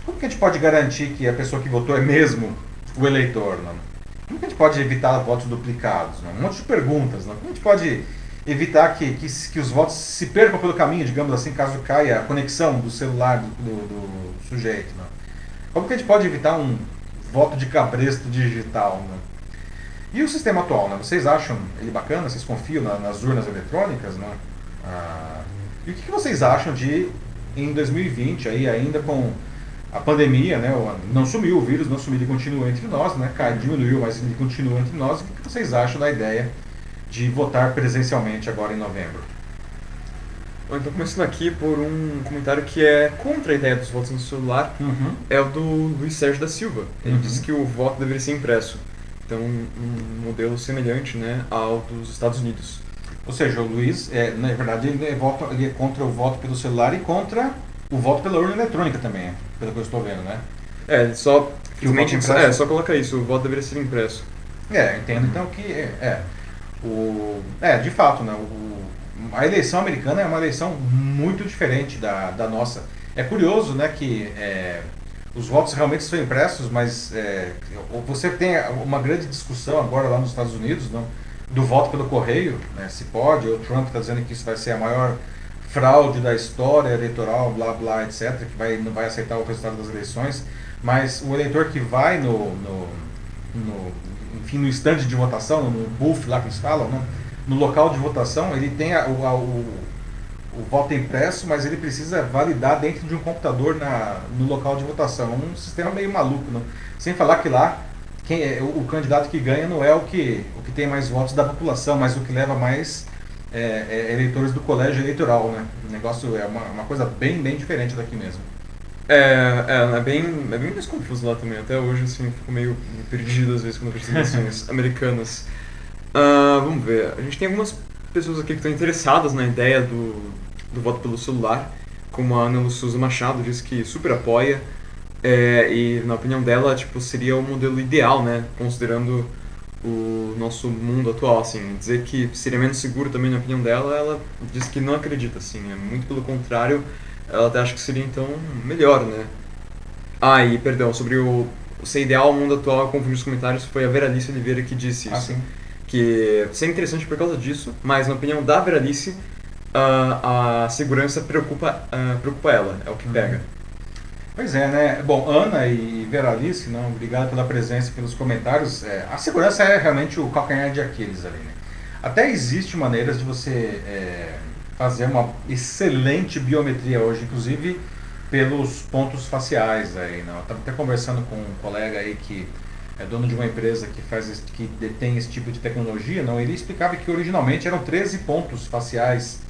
Speaker 1: Como que a gente pode garantir que a pessoa que votou é mesmo o eleitor, não? Como que a gente pode evitar votos duplicados? Não? Um monte de perguntas, não? Como a gente pode evitar que, que, que, os votos se percam pelo caminho, digamos assim, caso caia a conexão do celular do, do, do sujeito. Né? Como que a gente pode evitar um voto de cabresto digital? Né? E o sistema atual, né? vocês acham ele bacana? Vocês confiam na, nas urnas eletrônicas? Né? Ah, e o que, que vocês acham de, em 2020, aí, ainda com a pandemia, né, não sumiu o vírus, não sumiu, ele continua entre nós, né, cai, diminuiu, mas ele continua entre nós. O que vocês acham da ideia de votar presencialmente agora em novembro.
Speaker 2: Então, começando aqui por um comentário que é contra a ideia dos votos no celular, uhum. é o do Luiz Sérgio da Silva. Ele uhum. disse que o voto deveria ser impresso. Então, um modelo semelhante né, ao dos Estados Unidos.
Speaker 1: Ou seja, o Luiz, é, na verdade, ele é, voto, ele é contra o voto pelo celular e contra o voto pela urna eletrônica também, pelo que eu estou vendo, né?
Speaker 2: É, só, simplesmente, é, só coloca isso, o voto deveria ser impresso.
Speaker 1: É, entendo então que é, é o, é, de fato, né, o, a eleição americana é uma eleição muito diferente da, da nossa. É curioso né, que é, os votos realmente são impressos, mas é, você tem uma grande discussão agora lá nos Estados Unidos não, do voto pelo correio, né, se pode, o Trump está dizendo que isso vai ser a maior fraude da história eleitoral, blá blá, etc., que vai, não vai aceitar o resultado das eleições, mas o eleitor que vai no, no, no enfim, no estande de votação, no booth lá que eles falam, no, no local de votação, ele tem a, a, o, o, voto impresso, mas ele precisa validar dentro de um computador na, no local de votação. É um sistema meio maluco, não? sem falar que lá quem é, o, o, candidato que ganha não é o que, o que tem mais votos da população, mas o que leva mais é, é, eleitores do colégio eleitoral. Né? O negócio é uma, uma coisa bem, bem diferente daqui mesmo.
Speaker 2: É, é, é, bem, é bem mais confuso lá também. Até hoje, assim, fico meio perdido às vezes quando eu percebo eleições [laughs] americanas. Uh, vamos ver. A gente tem algumas pessoas aqui que estão interessadas na ideia do, do voto pelo celular. Como a Ana Souza Machado diz que super apoia. É, e na opinião dela, tipo, seria o modelo ideal, né? Considerando o nosso mundo atual, assim. Dizer que seria menos seguro também, na opinião dela, ela diz que não acredita, assim. É muito pelo contrário ela até acha que seria então melhor, né? Ah, e perdão, sobre o ser ideal ao mundo atual, eu confundi os comentários, foi a Veralice Oliveira que disse ah, isso.
Speaker 1: sim.
Speaker 2: Que seria interessante por causa disso, mas na opinião da Veralice, uh, a segurança preocupa, uh, preocupa ela, é o que pega.
Speaker 1: Pois é, né? Bom, Ana e Veralice, não, obrigado pela presença e pelos comentários. É, a segurança é realmente o calcanhar de Aquiles ali, né? Até existe maneiras de você é, fazer uma excelente biometria hoje, inclusive pelos pontos faciais aí, né? Eu estava até conversando com um colega aí que é dono de uma empresa que faz que detém esse tipo de tecnologia, não? Ele explicava que originalmente eram 13 pontos faciais.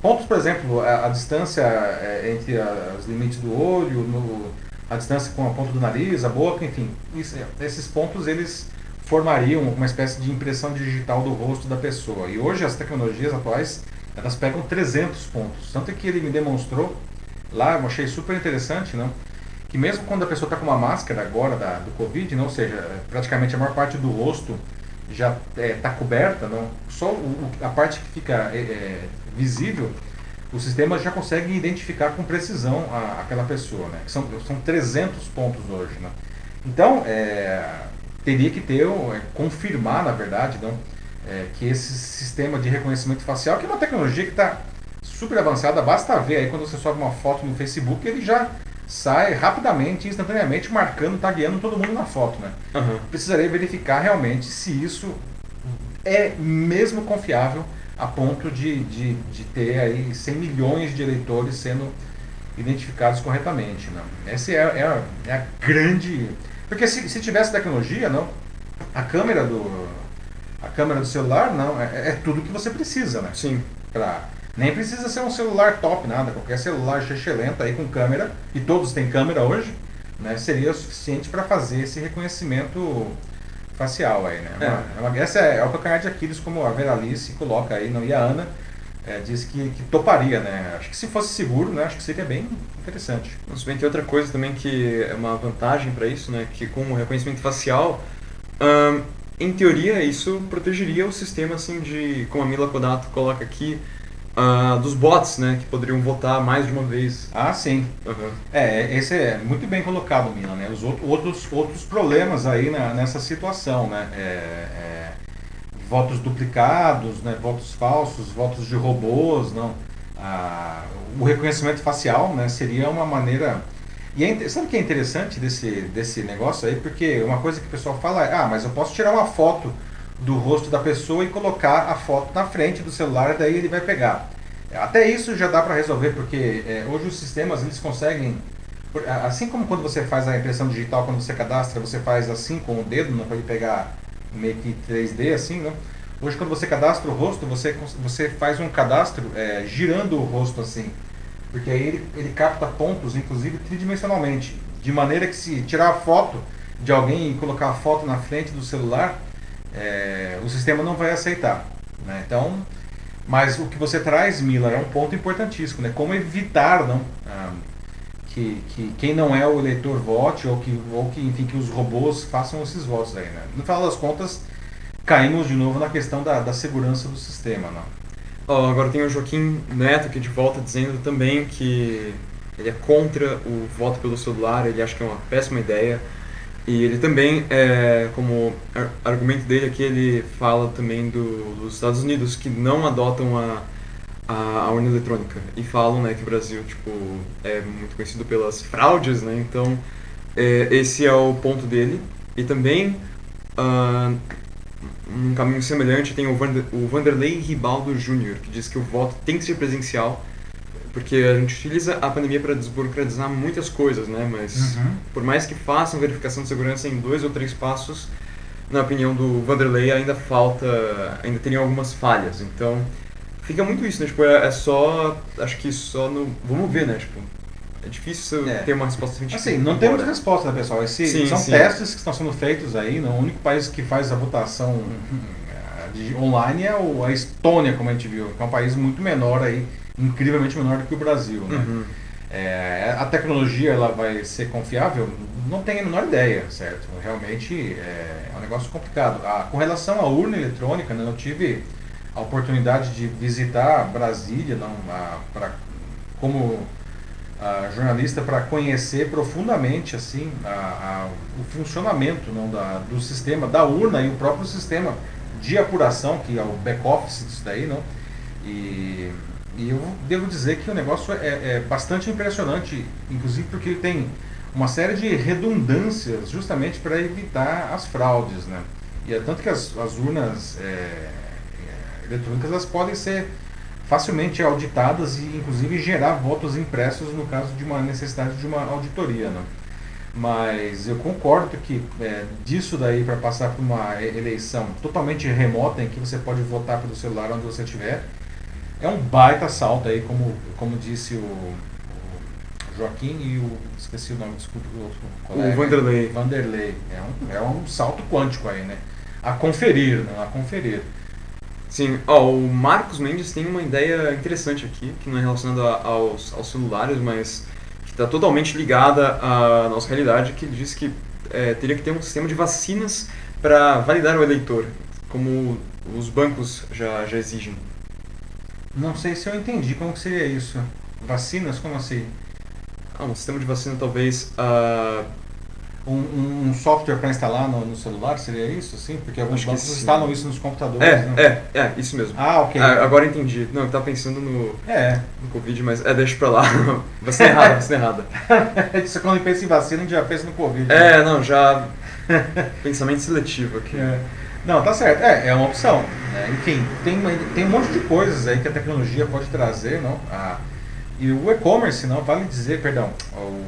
Speaker 1: Pontos, por exemplo, a, a distância é, entre a, os limites do olho, no, a distância com a ponta do nariz, a boca, enfim, isso, esses pontos eles formariam uma espécie de impressão digital do rosto da pessoa. E hoje as tecnologias atuais elas pegam 300 pontos. Tanto que ele me demonstrou lá, eu achei super interessante, não? que mesmo quando a pessoa está com uma máscara agora da, do Covid, não, ou seja, praticamente a maior parte do rosto já está é, tá coberta, não? só o, a parte que fica é, é, visível, o sistema já consegue identificar com precisão a, aquela pessoa. Né? São, são 300 pontos hoje. Né? Então, é, teria que ter, é, confirmar, na verdade, não? é, que esse sistema de reconhecimento facial, que é uma tecnologia que está super avançada, basta ver aí quando você sobe uma foto no Facebook, ele já sai rapidamente, instantaneamente, marcando, tagueando todo mundo na foto. Né? Uhum. Precisaria verificar realmente se isso é mesmo confiável a ponto de, de, de ter aí 100 milhões de eleitores sendo identificados corretamente. Né? Essa é, é, a, é a grande... Porque se, se tivesse tecnologia, não, a câmera do, a câmera do celular, não, é, é tudo que você precisa, né?
Speaker 2: Sim.
Speaker 1: Pra, nem precisa ser um celular top, nada. Qualquer celular excelente aí com câmera, e todos têm câmera hoje, né? Seria o suficiente para fazer esse reconhecimento facial aí, né? É. Uma, é uma, essa é, é o calcanhar de Aquiles, como a Veralice coloca aí, não, e a Ana é, disse que, que, toparia, né? Acho que se fosse seguro, né? Acho que seria bem interessante.
Speaker 2: Se bem tem outra coisa também que é uma vantagem para isso, né? Que com o reconhecimento facial, hum, em teoria isso protegeria o sistema assim de, como a Mila Kodato coloca aqui, uh, dos bots, né? Que poderiam votar mais de uma vez.
Speaker 1: Ah, sim. Uhum. É, esse é muito bem colocado, Mila, né? Os outros, outros problemas aí na, nessa situação, né? É, é, votos duplicados, né? Votos falsos, votos de robôs, não. Ah, o reconhecimento facial, né? Seria uma maneira... E é, sabe o que é interessante desse, desse negócio aí? Porque uma coisa que o pessoal fala é, ah, mas eu posso tirar uma foto do rosto da pessoa e colocar a foto na frente do celular, daí ele vai pegar. Até isso já dá para resolver, porque é, hoje os sistemas eles conseguem, assim como quando você faz a impressão digital, quando você cadastra, você faz assim com o dedo, não pode pegar meio que 3D assim, né? Hoje quando você cadastra o rosto, você, você faz um cadastro é, girando o rosto assim, porque aí ele, ele capta pontos, inclusive tridimensionalmente, de maneira que se tirar a foto de alguém e colocar a foto na frente do celular, é, o sistema não vai aceitar. Né? Então, mas o que você traz, Miller, é um ponto importantíssimo, né? Como evitar não, ah, que, que quem não é o eleitor vote ou que, ou que, enfim, que os robôs façam esses votos aí, né? No final das contas, caímos de novo na questão da, da segurança do sistema, não?
Speaker 2: Oh, agora tem o Joaquim Neto aqui de volta dizendo também que ele é contra o voto pelo celular, ele acha que é uma péssima ideia. E ele também, é, como argumento dele aqui, ele fala também do, dos Estados Unidos que não adotam a, a, a, urna eletrônica e falam né, que o Brasil tipo, é muito conhecido pelas fraudes, né? Então, é, esse é o ponto dele. E também, uh, um caminho semelhante, tem o, Vander, o Vanderlei Ribaldo Jr., que diz que o voto tem que ser presencial porque a gente utiliza a pandemia para desburocratizar muitas coisas, né? Mas uhum. por mais que façam verificação de segurança em dois ou três passos, na opinião do Vanderlei ainda falta, ainda tem algumas falhas. Então fica muito isso, né? Tipo, é, é só, acho que só no, vamos ver, né? Tipo, é difícil é. ter uma resposta
Speaker 1: científica. Assim, não temos resposta, né, pessoal? Esse, sim, são sim. testes que estão sendo feitos aí. Não? O único país que faz a votação eh, de online é a Estônia, como a gente viu, que é um país muito menor aí incrivelmente menor do que o Brasil. Né? Uhum. É, a tecnologia ela vai ser confiável? Não tenho a menor ideia, certo? Realmente é, é um negócio complicado. Ah, com relação à urna eletrônica, né, eu tive a oportunidade de visitar Brasília não, a, pra, como a, jornalista para conhecer profundamente assim a, o funcionamento não, da, do sistema, da urna e o próprio sistema de apuração, que é o back-office disso daí. Não? E e eu devo dizer que o negócio é, é bastante impressionante, inclusive porque ele tem uma série de redundâncias justamente para evitar as fraudes. Né? E é tanto que as, as urnas é, é, eletrônicas elas podem ser facilmente auditadas e inclusive gerar votos impressos no caso de uma necessidade de uma auditoria. Né? Mas eu concordo que é, disso daí para passar por uma eleição totalmente remota em que você pode votar pelo celular onde você estiver, é um baita salto aí, como, como disse o, o Joaquim e o. Esqueci o nome, desculpa, o outro
Speaker 2: colega. O Vanderlei.
Speaker 1: Vanderlei. É um, é um salto quântico aí, né? A conferir, né? A conferir.
Speaker 2: Sim, ó, o Marcos Mendes tem uma ideia interessante aqui, que não é relacionada aos, aos celulares, mas que está totalmente ligada à nossa realidade, que ele disse que é, teria que ter um sistema de vacinas para validar o eleitor, como os bancos já, já exigem.
Speaker 1: Não sei se eu entendi como que seria isso. Vacinas, como assim?
Speaker 2: Ah, um sistema de vacina talvez. Uh...
Speaker 1: Um, um, software para instalar no, no, celular, seria isso? Sim, porque alguns bancos instalam isso nos computadores.
Speaker 2: É,
Speaker 1: né?
Speaker 2: é, é, isso mesmo.
Speaker 1: Ah, ok.
Speaker 2: Ah, agora entendi. Não, eu estava pensando no,
Speaker 1: é.
Speaker 2: no Covid, mas é, deixa pra lá. [laughs] vacina errada, vacina errada. [laughs]
Speaker 1: isso quando pensa em vacina, a gente já pensa no Covid.
Speaker 2: É, né? não, já. Pensamento seletivo aqui.
Speaker 1: É. Não, tá certo. É, é uma opção. Né? Enfim, tem, tem um monte de coisas aí que a tecnologia pode trazer, não? Ah, e o e-commerce, não, vale dizer, perdão,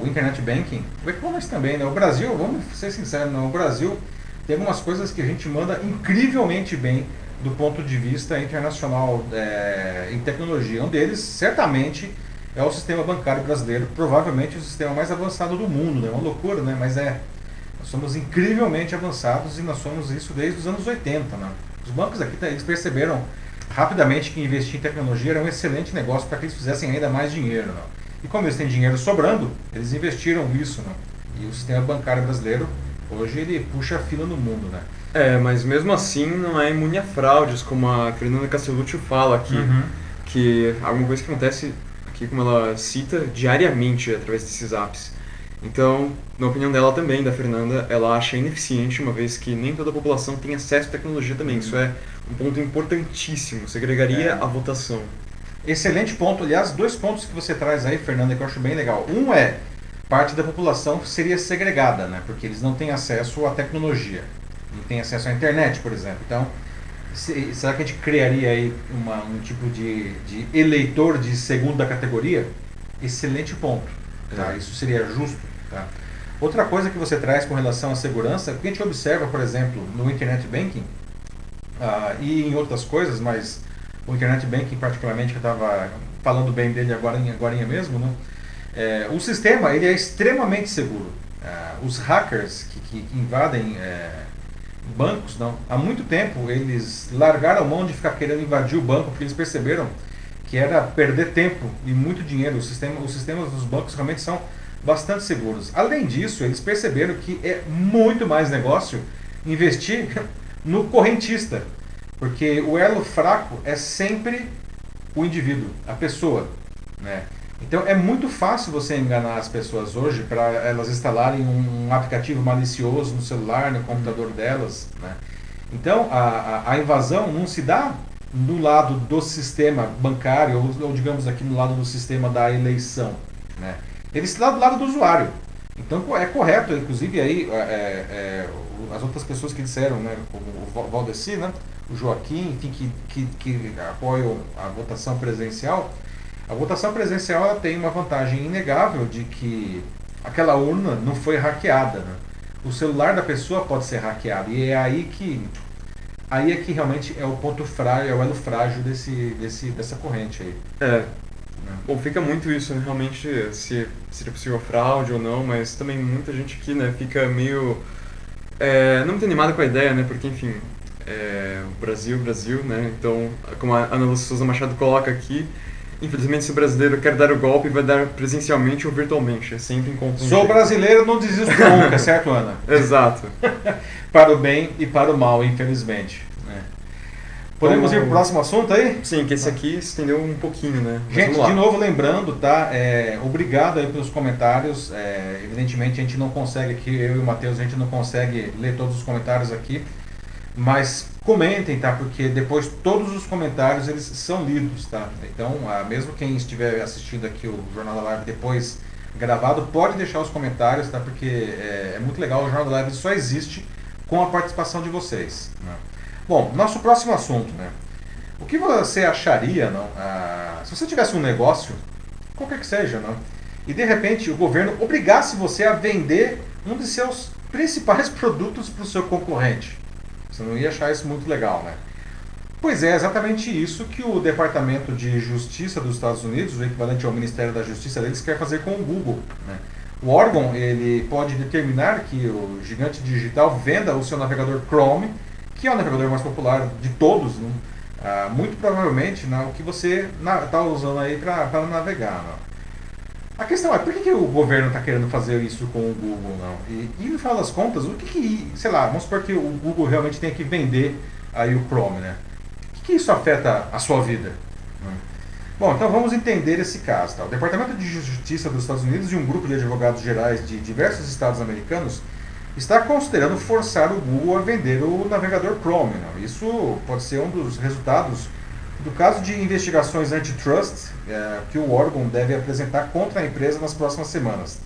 Speaker 1: o internet banking, o e-commerce também, né? O Brasil, vamos ser sinceros, não, o Brasil tem algumas coisas que a gente manda incrivelmente bem do ponto de vista internacional é, em tecnologia. Um deles, certamente, é o sistema bancário brasileiro, provavelmente o sistema mais avançado do mundo, né? É uma loucura, né? Mas é nós somos incrivelmente avançados e nós somos isso desde os anos 80. Né? Os bancos aqui eles perceberam rapidamente que investir em tecnologia era um excelente negócio para que eles fizessem ainda mais dinheiro. Não? E como eles têm dinheiro sobrando, eles investiram nisso. Não? E o sistema bancário brasileiro, hoje, ele puxa a fila no mundo. Né?
Speaker 2: É, mas mesmo assim não é imune a fraudes, como a Fernanda Castellucci fala aqui.
Speaker 1: Uhum.
Speaker 2: Que alguma coisa que acontece aqui, como ela cita, diariamente através desses apps. Então, na opinião dela também, da Fernanda, ela acha ineficiente, uma vez que nem toda a população tem acesso à tecnologia também. Isso é um ponto importantíssimo, segregaria
Speaker 1: É.
Speaker 2: a votação.
Speaker 1: Excelente ponto. Aliás, dois pontos que você traz aí, Fernanda, que eu acho bem legal. Um é, parte da população seria segregada, né? Porque eles não têm acesso à tecnologia. Não têm acesso à internet, por exemplo. Então, se- será que a gente criaria aí uma- um tipo de, de eleitor de segunda categoria? Excelente ponto. Tá?
Speaker 2: É.
Speaker 1: Isso seria justo. Tá? Outra coisa que você traz com relação à segurança, o que a gente observa, por exemplo, no Internet Banking ah, e em outras coisas, mas o Internet Banking particularmente, que eu estava falando bem dele agora, agora mesmo, né? É, o sistema ele é extremamente seguro. Ah, os hackers que, que- que invadem é, bancos, não, há muito tempo eles largaram a mão de ficar querendo invadir o banco porque eles perceberam que era perder tempo e muito dinheiro. O sistema, os sistemas dos bancos realmente são bastante seguros. Além disso, eles perceberam que é muito mais negócio investir [laughs] no correntista, porque o elo fraco é sempre o indivíduo, a pessoa, né? Então é muito fácil você enganar as pessoas hoje para elas instalarem um, um aplicativo malicioso no celular, no computador delas, né? Então a, a, a invasão não se dá do lado do sistema bancário ou, ou digamos aqui no lado do sistema da eleição, né? Ele dá do lado do usuário. Então é correto, inclusive aí é, é, o- as outras pessoas que disseram, né, como o Val- Valdeci, né, o Joaquim, enfim, que, que, que apoiam a votação presencial, a votação presencial ela tem uma vantagem inegável de que aquela urna não foi hackeada. Né? O celular da pessoa pode ser hackeado e é aí que aí é que realmente é o ponto frágil, é o elo frágil desse, desse, dessa corrente aí.
Speaker 2: É. Bom, fica muito isso, né? Realmente, se seria possível fraude ou não, mas também muita gente aqui, né, fica meio... é, não muito animada com a ideia, né? Porque, enfim, é, o Brasil, Brasil, né? Então, como a Ana Lúcia Souza Machado coloca aqui, infelizmente, se o brasileiro quer dar o golpe, vai dar presencialmente ou virtualmente. É sempre encontra um
Speaker 1: Sou brasileiro, não desisto nunca, certo, Ana? [laughs]
Speaker 2: Exato. [laughs]
Speaker 1: Para o bem e para o mal, infelizmente. Podemos ir
Speaker 2: Vamos-
Speaker 1: para o próximo assunto aí?
Speaker 2: Sim, que esse aqui se estendeu um pouquinho, né? Mas
Speaker 1: Gente, de novo lembrando, tá? É, obrigado aí pelos comentários. É, evidentemente a gente não consegue aqui, eu e o Matheus, a gente não consegue ler todos os comentários aqui. Mas comentem, tá? Porque depois todos os comentários eles são lidos, tá? Então, ah, mesmo quem estiver assistindo aqui o Jornal da Live depois gravado, pode deixar os comentários, tá? Porque é, é muito legal, o Jornal da Live só existe com a participação de vocês. né? Bom, nosso próximo assunto, né? O que você acharia, não? ah, se você tivesse um negócio, qualquer que seja, não? E de repente o governo obrigasse você a vender um de seus principais [laughs] produtos para o seu concorrente. Você não ia achar isso muito legal, né? Pois é, exatamente isso que o Departamento de Justiça dos Estados Unidos, o equivalente ao Ministério da Justiça deles, quer fazer com o Google. Né? O órgão ele pode determinar que o gigante digital venda o seu navegador Chrome, que é o navegador mais popular de todos, né? Ah, muito provavelmente né, o que você está usando aí para navegar. Né? A questão é, por que, que o governo está querendo fazer isso com o Google? Não? E, e no final das contas, o que, que, sei lá, vamos supor que o Google realmente tem que vender aí o Chrome, né? O que, que isso afeta a sua vida? né? Bom, então vamos entender esse caso. Tá? O Departamento de Justiça dos Estados Unidos e um grupo de advogados gerais de diversos estados americanos está considerando forçar o Google a vender o navegador Chrome. Não? Isso pode ser um dos resultados do caso de investigações antitrust eh, que o órgão deve apresentar contra a empresa nas próximas semanas.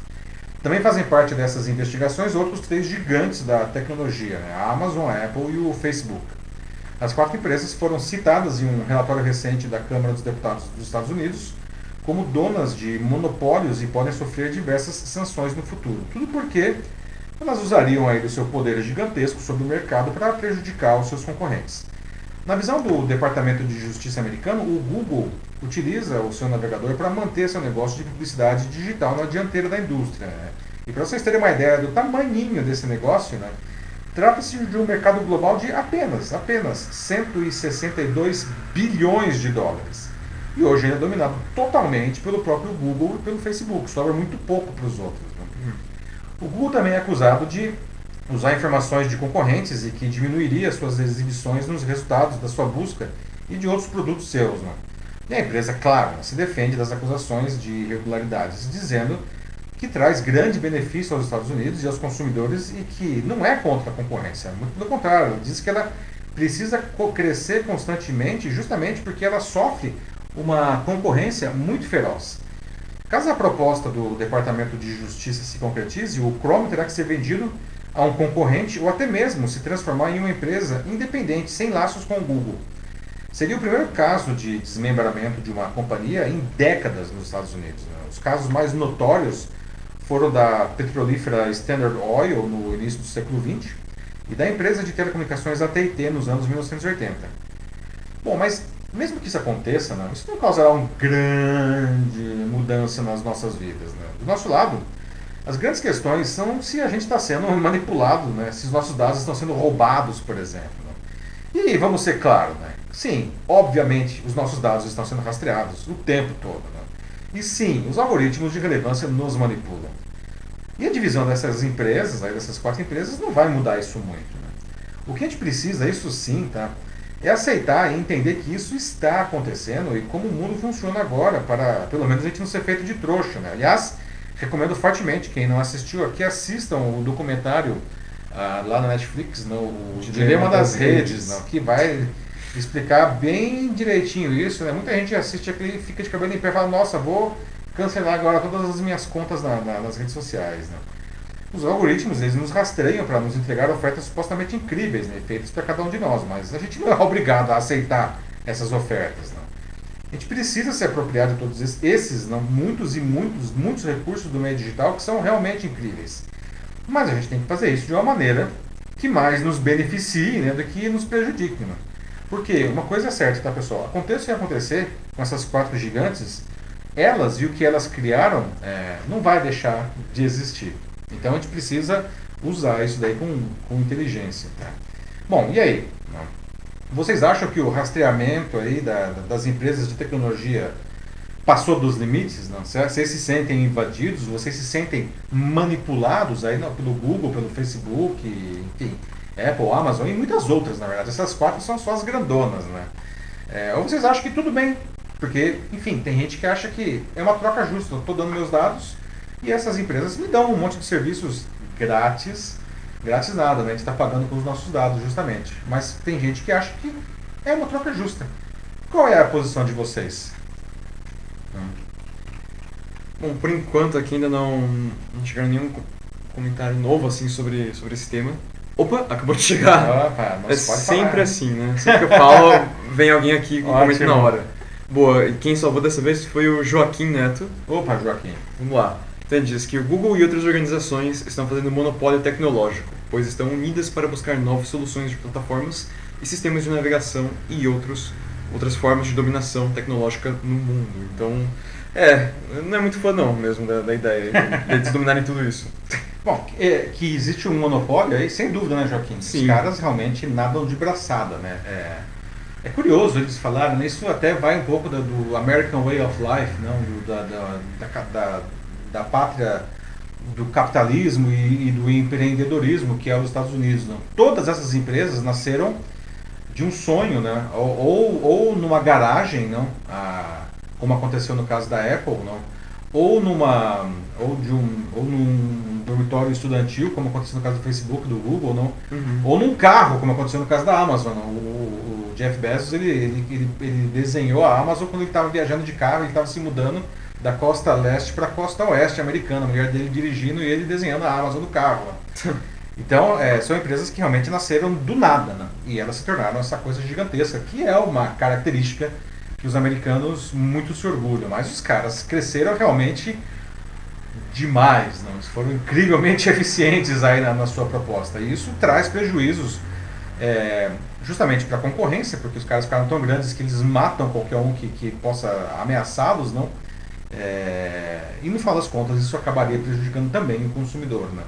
Speaker 1: Também fazem parte dessas investigações outros três gigantes da tecnologia, né? a Amazon, a Apple e o Facebook. As quatro empresas foram citadas em um relatório recente da Câmara dos Deputados dos Estados Unidos como donas de monopólios e podem sofrer diversas sanções no futuro. Tudo porque elas usariam aí seu poder gigantesco sobre o mercado para prejudicar os seus concorrentes. Na visão do Departamento de Justiça americano, o Google utiliza o seu navegador para manter seu negócio de publicidade digital na dianteira da indústria. né? E para vocês terem uma ideia do tamanhinho desse negócio, né? Trata-se de um mercado global de apenas, apenas 162 bilhões de dólares. E hoje ele é dominado totalmente pelo próprio Google e pelo Facebook, sobra muito pouco para os outros. Né? O Google também é acusado de usar informações de concorrentes e que diminuiria suas exibições nos resultados da sua busca e de outros produtos seus. Né? E a empresa, claro, se defende das acusações de irregularidades, dizendo que traz grande benefício aos Estados Unidos e aos consumidores e que não é contra a concorrência. Muito pelo contrário, diz que ela precisa crescer constantemente justamente porque ela sofre uma concorrência muito feroz. Caso a proposta do Departamento de Justiça se concretize, o Chrome terá que ser vendido a um concorrente ou até mesmo se transformar em uma empresa independente, sem laços com o Google. Seria o primeiro caso de desmembramento de uma companhia em décadas nos Estados Unidos. Né? Os casos mais notórios foram da petrolífera Standard Oil no início do século XX e da empresa de telecomunicações AT&T nos anos 1980. Bom, mas mesmo que isso aconteça, isso não causará uma grande mudança nas nossas vidas. Né? Do nosso lado, as grandes questões são se a gente está sendo manipulado, né? se os nossos dados estão sendo roubados, por exemplo. Né? E vamos ser claros, né? sim, obviamente os nossos dados estão sendo rastreados o tempo todo. Né? E sim, os algoritmos de relevância nos manipulam. E a divisão dessas empresas, dessas quatro empresas, não vai mudar isso muito. Né? O que a gente precisa, isso sim, tá? É aceitar e entender que isso está acontecendo e como o mundo funciona agora, para pelo menos a gente não ser feito de trouxa. Né? Aliás, recomendo fortemente, quem não assistiu aqui, assistam o documentário ah, lá na Netflix, no, o Dilema das, das Redes, não, que vai explicar bem direitinho isso. Né? Muita gente assiste aqui e fica de cabelo em pé e fala, nossa, vou cancelar agora todas as minhas contas na, na, nas redes sociais. Né? Os algoritmos, eles nos rastreiam para nos entregar ofertas supostamente incríveis, né, feitas para cada um de nós, mas a gente não é obrigado a aceitar essas ofertas. Não. A gente precisa se apropriar de todos esses, não, muitos e muitos, muitos recursos do meio digital que são realmente incríveis. Mas a gente tem que fazer isso de uma maneira que mais nos beneficie né, do que nos prejudique. Né? Porque uma coisa é certa, tá, pessoal? Aconteça o que acontecer com essas quatro gigantes, elas e o que elas criaram é, não vai deixar de existir. Então a gente precisa usar isso daí com, com inteligência. Tá? Bom, e aí? Vocês acham que o rastreamento aí da, das empresas de tecnologia passou dos limites? Não? Vocês se sentem invadidos? Vocês se sentem manipulados aí não, pelo Google, pelo Facebook, enfim, Apple, Amazon e muitas outras, na verdade. Essas quatro são só as grandonas, né? É, ou vocês acham que tudo bem? Porque, enfim, tem gente que acha que é uma troca justa. Eu estou dando meus dados, e essas empresas me dão um monte de serviços grátis, grátis nada, né? A gente está pagando com os nossos dados, justamente. Mas tem gente que acha que é uma troca justa. Qual é a posição de vocês?
Speaker 2: Hum. Bom, por enquanto aqui ainda não, não chegaram nenhum comentário novo assim sobre, sobre esse tema. Opa, acabou de chegar. Opa, é sempre falar. assim, né? Sempre que eu falo, [laughs] vem alguém aqui com comenta na hora. Boa, e quem salvou dessa vez foi o Joaquim Neto.
Speaker 1: Opa, Joaquim.
Speaker 2: Vamos lá. Então ele diz que o Google e outras organizações estão fazendo monopólio tecnológico, pois estão unidas para buscar novas soluções de plataformas e sistemas de navegação e outros, outras formas de dominação tecnológica no mundo. Então, é, não é muito fã não mesmo da, da ideia de eles dominarem tudo isso. [laughs]
Speaker 1: Bom, é, que existe um monopólio aí, sem dúvida, né, Joaquim? Sim. Os caras realmente nadam de braçada, né? É, é curioso eles falarem, né? isso até vai um pouco do, do American Way of Life, não? Do, da, da, da, da pátria do capitalismo e, e, do empreendedorismo que é os Estados Unidos. Não? Todas essas empresas nasceram de um sonho, né? ou, ou, ou numa garagem, não? Ah, como aconteceu no caso da Apple, não? ou numa ou de um ou num dormitório estudantil, como aconteceu no caso do Facebook, do Google, não? Uhum. ou num carro, como aconteceu no caso da Amazon. Não? O, o Jeff Bezos ele, ele, ele, ele desenhou a Amazon quando ele estava viajando de carro, ele estava se mudando da costa leste para a costa oeste americana, a mulher dele dirigindo e ele desenhando a Amazon do carro. [laughs] Então, é, são empresas que realmente nasceram do nada, né? e elas se tornaram essa coisa gigantesca, que é uma característica que os americanos muito se orgulham. Mas os caras cresceram realmente demais, não? Eles foram incrivelmente [laughs] eficientes aí na, na sua proposta. E isso traz prejuízos é, justamente para a concorrência, porque os caras ficaram tão grandes que eles matam qualquer um que, que possa ameaçá-los, não? É, e no final das contas isso acabaria prejudicando também o consumidor, né?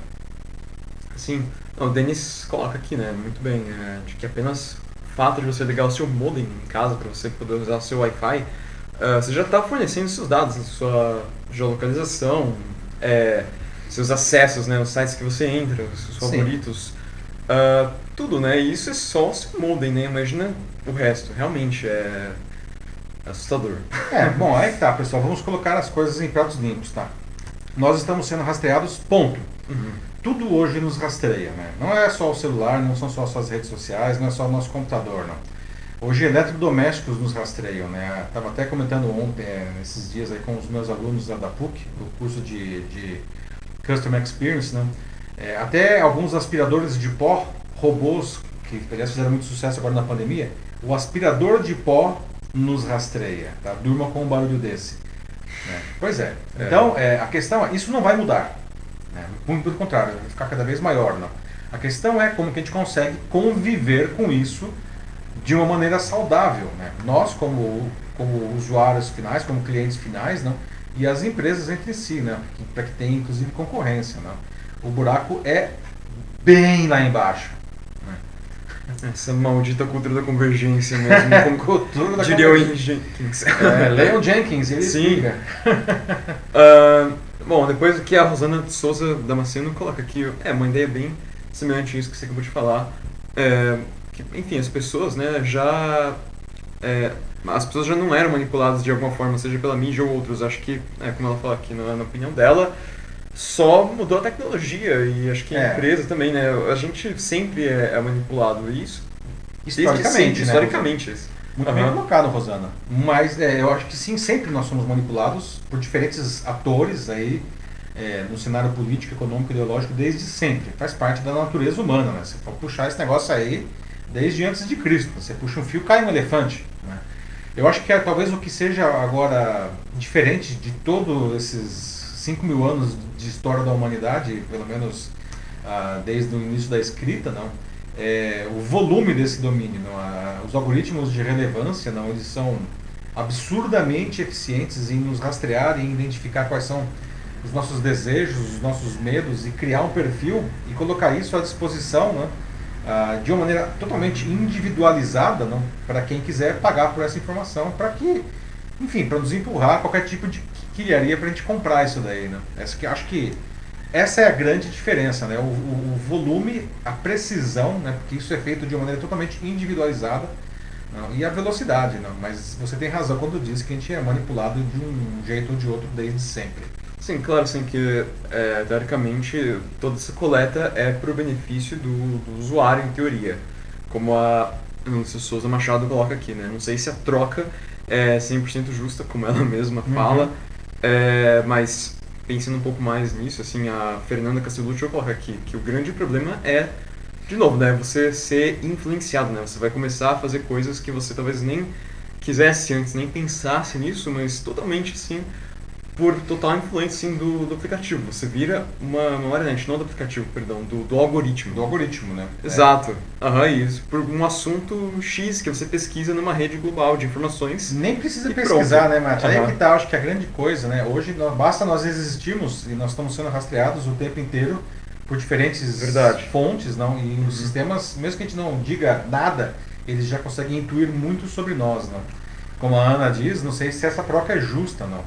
Speaker 2: Sim. Não, o Denis coloca aqui, né, muito bem, é, de que apenas o fato de você ligar o seu modem em casa para você poder usar o seu Wi-Fi, uh, você já está fornecendo seus dados, sua geolocalização, é, seus acessos, né, os sites que você entra, os seus favoritos, uh, tudo, né, e isso é só o seu modem, né, imagina o resto, realmente é assustador.
Speaker 1: É, bom, aí tá, pessoal. Vamos colocar as coisas em pratos limpos, tá? Nós estamos sendo rastreados, ponto.
Speaker 2: Uhum.
Speaker 1: Tudo hoje nos rastreia, né? Não é só o celular, não são só as suas redes sociais, não é só o nosso computador, não. Hoje eletrodomésticos nos rastreiam, né? Estava até comentando ontem, é, esses dias aí com os meus alunos lá da PUC, do curso de, de Customer Experience, né? É, até alguns aspiradores de pó, robôs, que aliás fizeram muito sucesso agora na pandemia, o aspirador de pó nos rastreia, tá? Durma com um barulho desse. né? Pois é.
Speaker 2: É.
Speaker 1: Então, é, a questão é, isso não vai mudar. Né? Muito pelo contrário, vai ficar cada vez maior. Não. A questão é como que a gente consegue conviver com isso de uma maneira saudável. Né? Nós, como, como usuários finais, como clientes finais, não? e as empresas entre si, né? para que tenha inclusive concorrência. Não? O buraco é bem lá embaixo.
Speaker 2: Essa maldita cultura da convergência mesmo, [laughs] como
Speaker 1: Cultura da
Speaker 2: diria o Jenkins. [laughs]
Speaker 1: É, Leon Jenkins, ele
Speaker 2: Sim.
Speaker 1: explica. [laughs]
Speaker 2: Ah, bom, depois que a Rosana de Souza Damasceno coloca aqui, é uma ideia bem semelhante a isso que você acabou de falar. É, que, enfim, as pessoas, né, já. é, as pessoas já não eram manipuladas de alguma forma, seja pela mídia ou outros. Acho que, é, como ela fala aqui na, na opinião dela, só mudou a tecnologia e acho que a
Speaker 1: É.
Speaker 2: empresa também, né? A gente sempre é, é manipulado. Isso,
Speaker 1: Historicamente,
Speaker 2: sempre,
Speaker 1: né?
Speaker 2: historicamente. isso.
Speaker 1: Muito bem
Speaker 2: Aham.
Speaker 1: colocado, Rosana. Mas é, eu acho que sim, sempre nós somos manipulados por diferentes atores aí é, no cenário político, econômico, ideológico, desde sempre. Faz parte da natureza humana, né? Você pode puxar esse negócio aí desde antes de Cristo. Você puxa um fio, cai um elefante. Né? Eu acho que é, talvez o que seja agora diferente de todos esses 5 mil anos de história da humanidade, pelo menos ah, desde o início da escrita, não, é, o volume desse domínio. Não, os algoritmos de relevância, não, eles são absurdamente eficientes em nos rastrear e identificar quais são os nossos desejos, os nossos medos e criar um perfil e colocar isso à disposição, né, ah, de uma maneira totalmente individualizada, não, para quem quiser pagar por essa informação, para que, enfim, para nos empurrar qualquer tipo de quilharia para a gente comprar isso daí, né? Essa que acho que essa é a grande diferença, né? O, o- o volume, a precisão, né? Porque isso é feito de uma maneira totalmente individualizada não, e a velocidade, não. Mas você tem razão quando diz que a gente é manipulado de um jeito ou de outro desde sempre.
Speaker 2: Sim, claro, sim, que é, teoricamente toda essa coleta é para o benefício do, do usuário, em teoria. Como a Lúcia Souza Machado coloca aqui, né? Não sei se a troca é 100% justa, como ela mesma
Speaker 1: Uhum.
Speaker 2: É, mas pensando um pouco mais nisso, assim, a Fernanda Castellucci coloca aqui que o grande problema é, de novo, né? Você ser influenciado, né? Você vai começar a fazer coisas que você talvez nem quisesse antes, nem pensasse nisso, mas totalmente, assim, por total influência assim, do, do aplicativo. Você vira uma, uma marionete, não do aplicativo, perdão, do, do algoritmo.
Speaker 1: Do algoritmo, né?
Speaker 2: Exato. Aham, isso. Por um assunto X que você pesquisa numa rede global de informações.
Speaker 1: Nem precisa pesquisar,
Speaker 2: pronto.
Speaker 1: né, Mate? Aí é que tá, acho que a grande coisa, né? Hoje nós- basta nós existirmos e nós estamos sendo rastreados o tempo inteiro por diferentes
Speaker 2: Verdade. Uhum.
Speaker 1: fontes, não? E os sistemas, mesmo que a gente não diga nada, eles já conseguem intuir muito sobre nós, não? Como a Ana diz, não sei se essa troca é justa, não.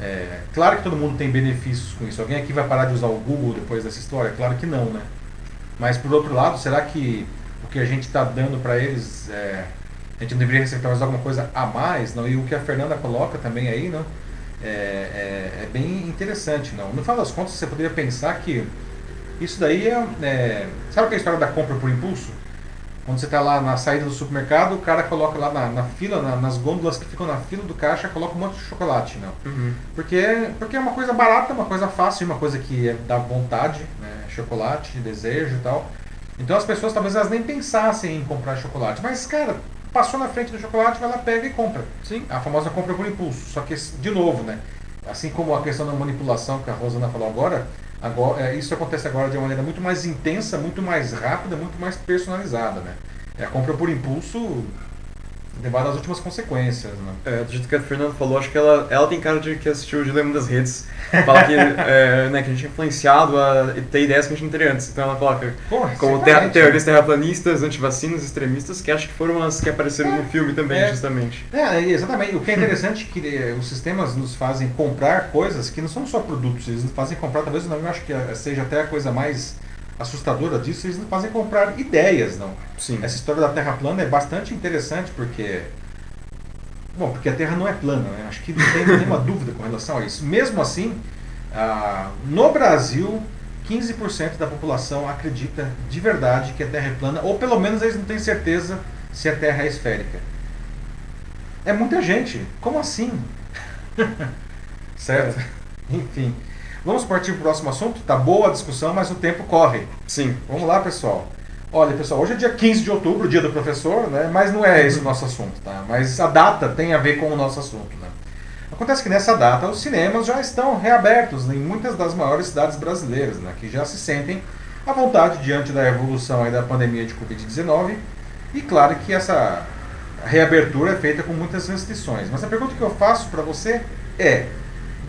Speaker 1: É, claro que todo mundo tem benefícios com isso. Alguém aqui vai parar de usar o Google depois dessa história? Claro que não, né? Mas por outro lado, será que o que a gente está dando para eles, é, a gente não deveria receber talvez alguma coisa a mais? Não? E o que a Fernanda coloca também aí, não? É, é, é bem interessante, não? No final das contas, você poderia pensar que isso daí é, é sabe aquela história da compra por impulso? Quando você está lá na saída do supermercado, o cara coloca lá na, na fila, na- nas gôndolas que ficam na fila do caixa, coloca um monte de chocolate, não?
Speaker 2: Uhum.
Speaker 1: Porque, porque é uma coisa barata, uma coisa fácil, uma coisa que é- dá vontade, né? chocolate, desejo e tal. Então as pessoas talvez elas nem pensassem em comprar chocolate. Mas, cara, passou na frente do chocolate, vai lá, pega e compra.
Speaker 2: Sim.
Speaker 1: A famosa compra por impulso. Só que, de novo, né? Assim como a questão da manipulação que a Rosana falou agora, agora é, isso acontece agora de uma maneira muito mais intensa, muito mais rápida, muito mais personalizada, né? É a compra por impulso levado às últimas consequências, né?
Speaker 2: É, do jeito que a Fernanda falou, acho que ela, ela tem cara de que assistiu o Dilema das Redes. Fala que, é, né, que a gente é influenciado a ter ideias que a gente não teria antes. Então ela coloca
Speaker 1: Porra,
Speaker 2: como
Speaker 1: exatamente,
Speaker 2: ter, teorias terraplanistas, antivacinas, extremistas, que acho que foram as que apareceram no filme também,
Speaker 1: É.
Speaker 2: justamente.
Speaker 1: É, exatamente. O que é interessante é que eh, os sistemas nos fazem comprar coisas que não são só produtos, eles nos fazem comprar, talvez não, eu acho que eh, seja até a coisa mais assustadora disso, eles nos fazem comprar ideias, não.
Speaker 2: Sim.
Speaker 1: Essa história da Terra plana é bastante interessante porque. Bom, porque a Terra não é plana, né? Acho que não tem nenhuma [laughs] dúvida com relação a isso. Mesmo assim, ah, no Brasil, 15% da população acredita de verdade que a Terra é plana, ou pelo menos eles não têm certeza se a Terra é esférica. É muita gente. Como assim? [laughs] certo? Enfim. Vamos partir para o próximo assunto? Tá boa a discussão, mas o tempo corre.
Speaker 2: Sim.
Speaker 1: Vamos lá, pessoal. Olha, pessoal, hoje é dia 15 de outubro, dia do professor, né? Mas não é esse o nosso assunto, tá? Mas a data tem a ver com o nosso assunto, né? Acontece que nessa data os cinemas já estão reabertos em muitas das maiores cidades brasileiras, né? Que já se sentem à vontade diante da evolução aí da pandemia de Covid-19. E claro que essa reabertura é feita com muitas restrições. Mas a pergunta que eu faço para você é: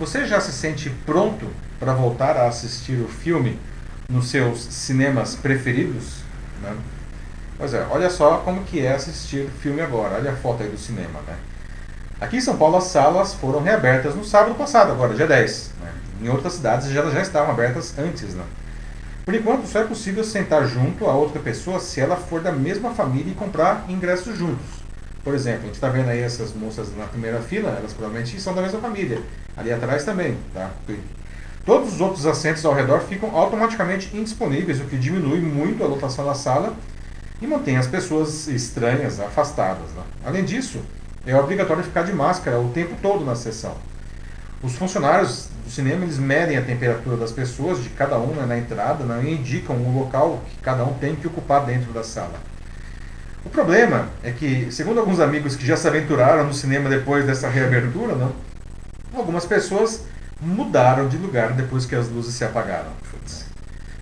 Speaker 1: você já se sente pronto para voltar a assistir o filme nos seus cinemas preferidos? Né? Pois é, olha só como que é assistir filme agora. Olha a foto aí do cinema, né? Aqui em São Paulo as salas foram reabertas no sábado passado, agora, dia 10. Né? Em outras cidades já, já estavam abertas antes, né? Por enquanto, só é possível sentar junto a outra pessoa se ela for da mesma família e comprar ingressos juntos. Por exemplo, a gente está vendo aí essas moças na primeira fila, elas provavelmente são da mesma família. Ali atrás também, tá? Todos os outros assentos ao redor ficam automaticamente indisponíveis, o que diminui muito a lotação da sala e mantém as pessoas estranhas afastadas. Né? Além disso, é obrigatório ficar de máscara o tempo todo na sessão. Os funcionários do cinema eles medem a temperatura das pessoas, de cada um né, na entrada, né, e indicam o local que cada um tem que ocupar dentro da sala. O problema é que, segundo alguns amigos que já se aventuraram no cinema depois dessa reabertura, né, algumas pessoas mudaram de lugar depois que as luzes se apagaram.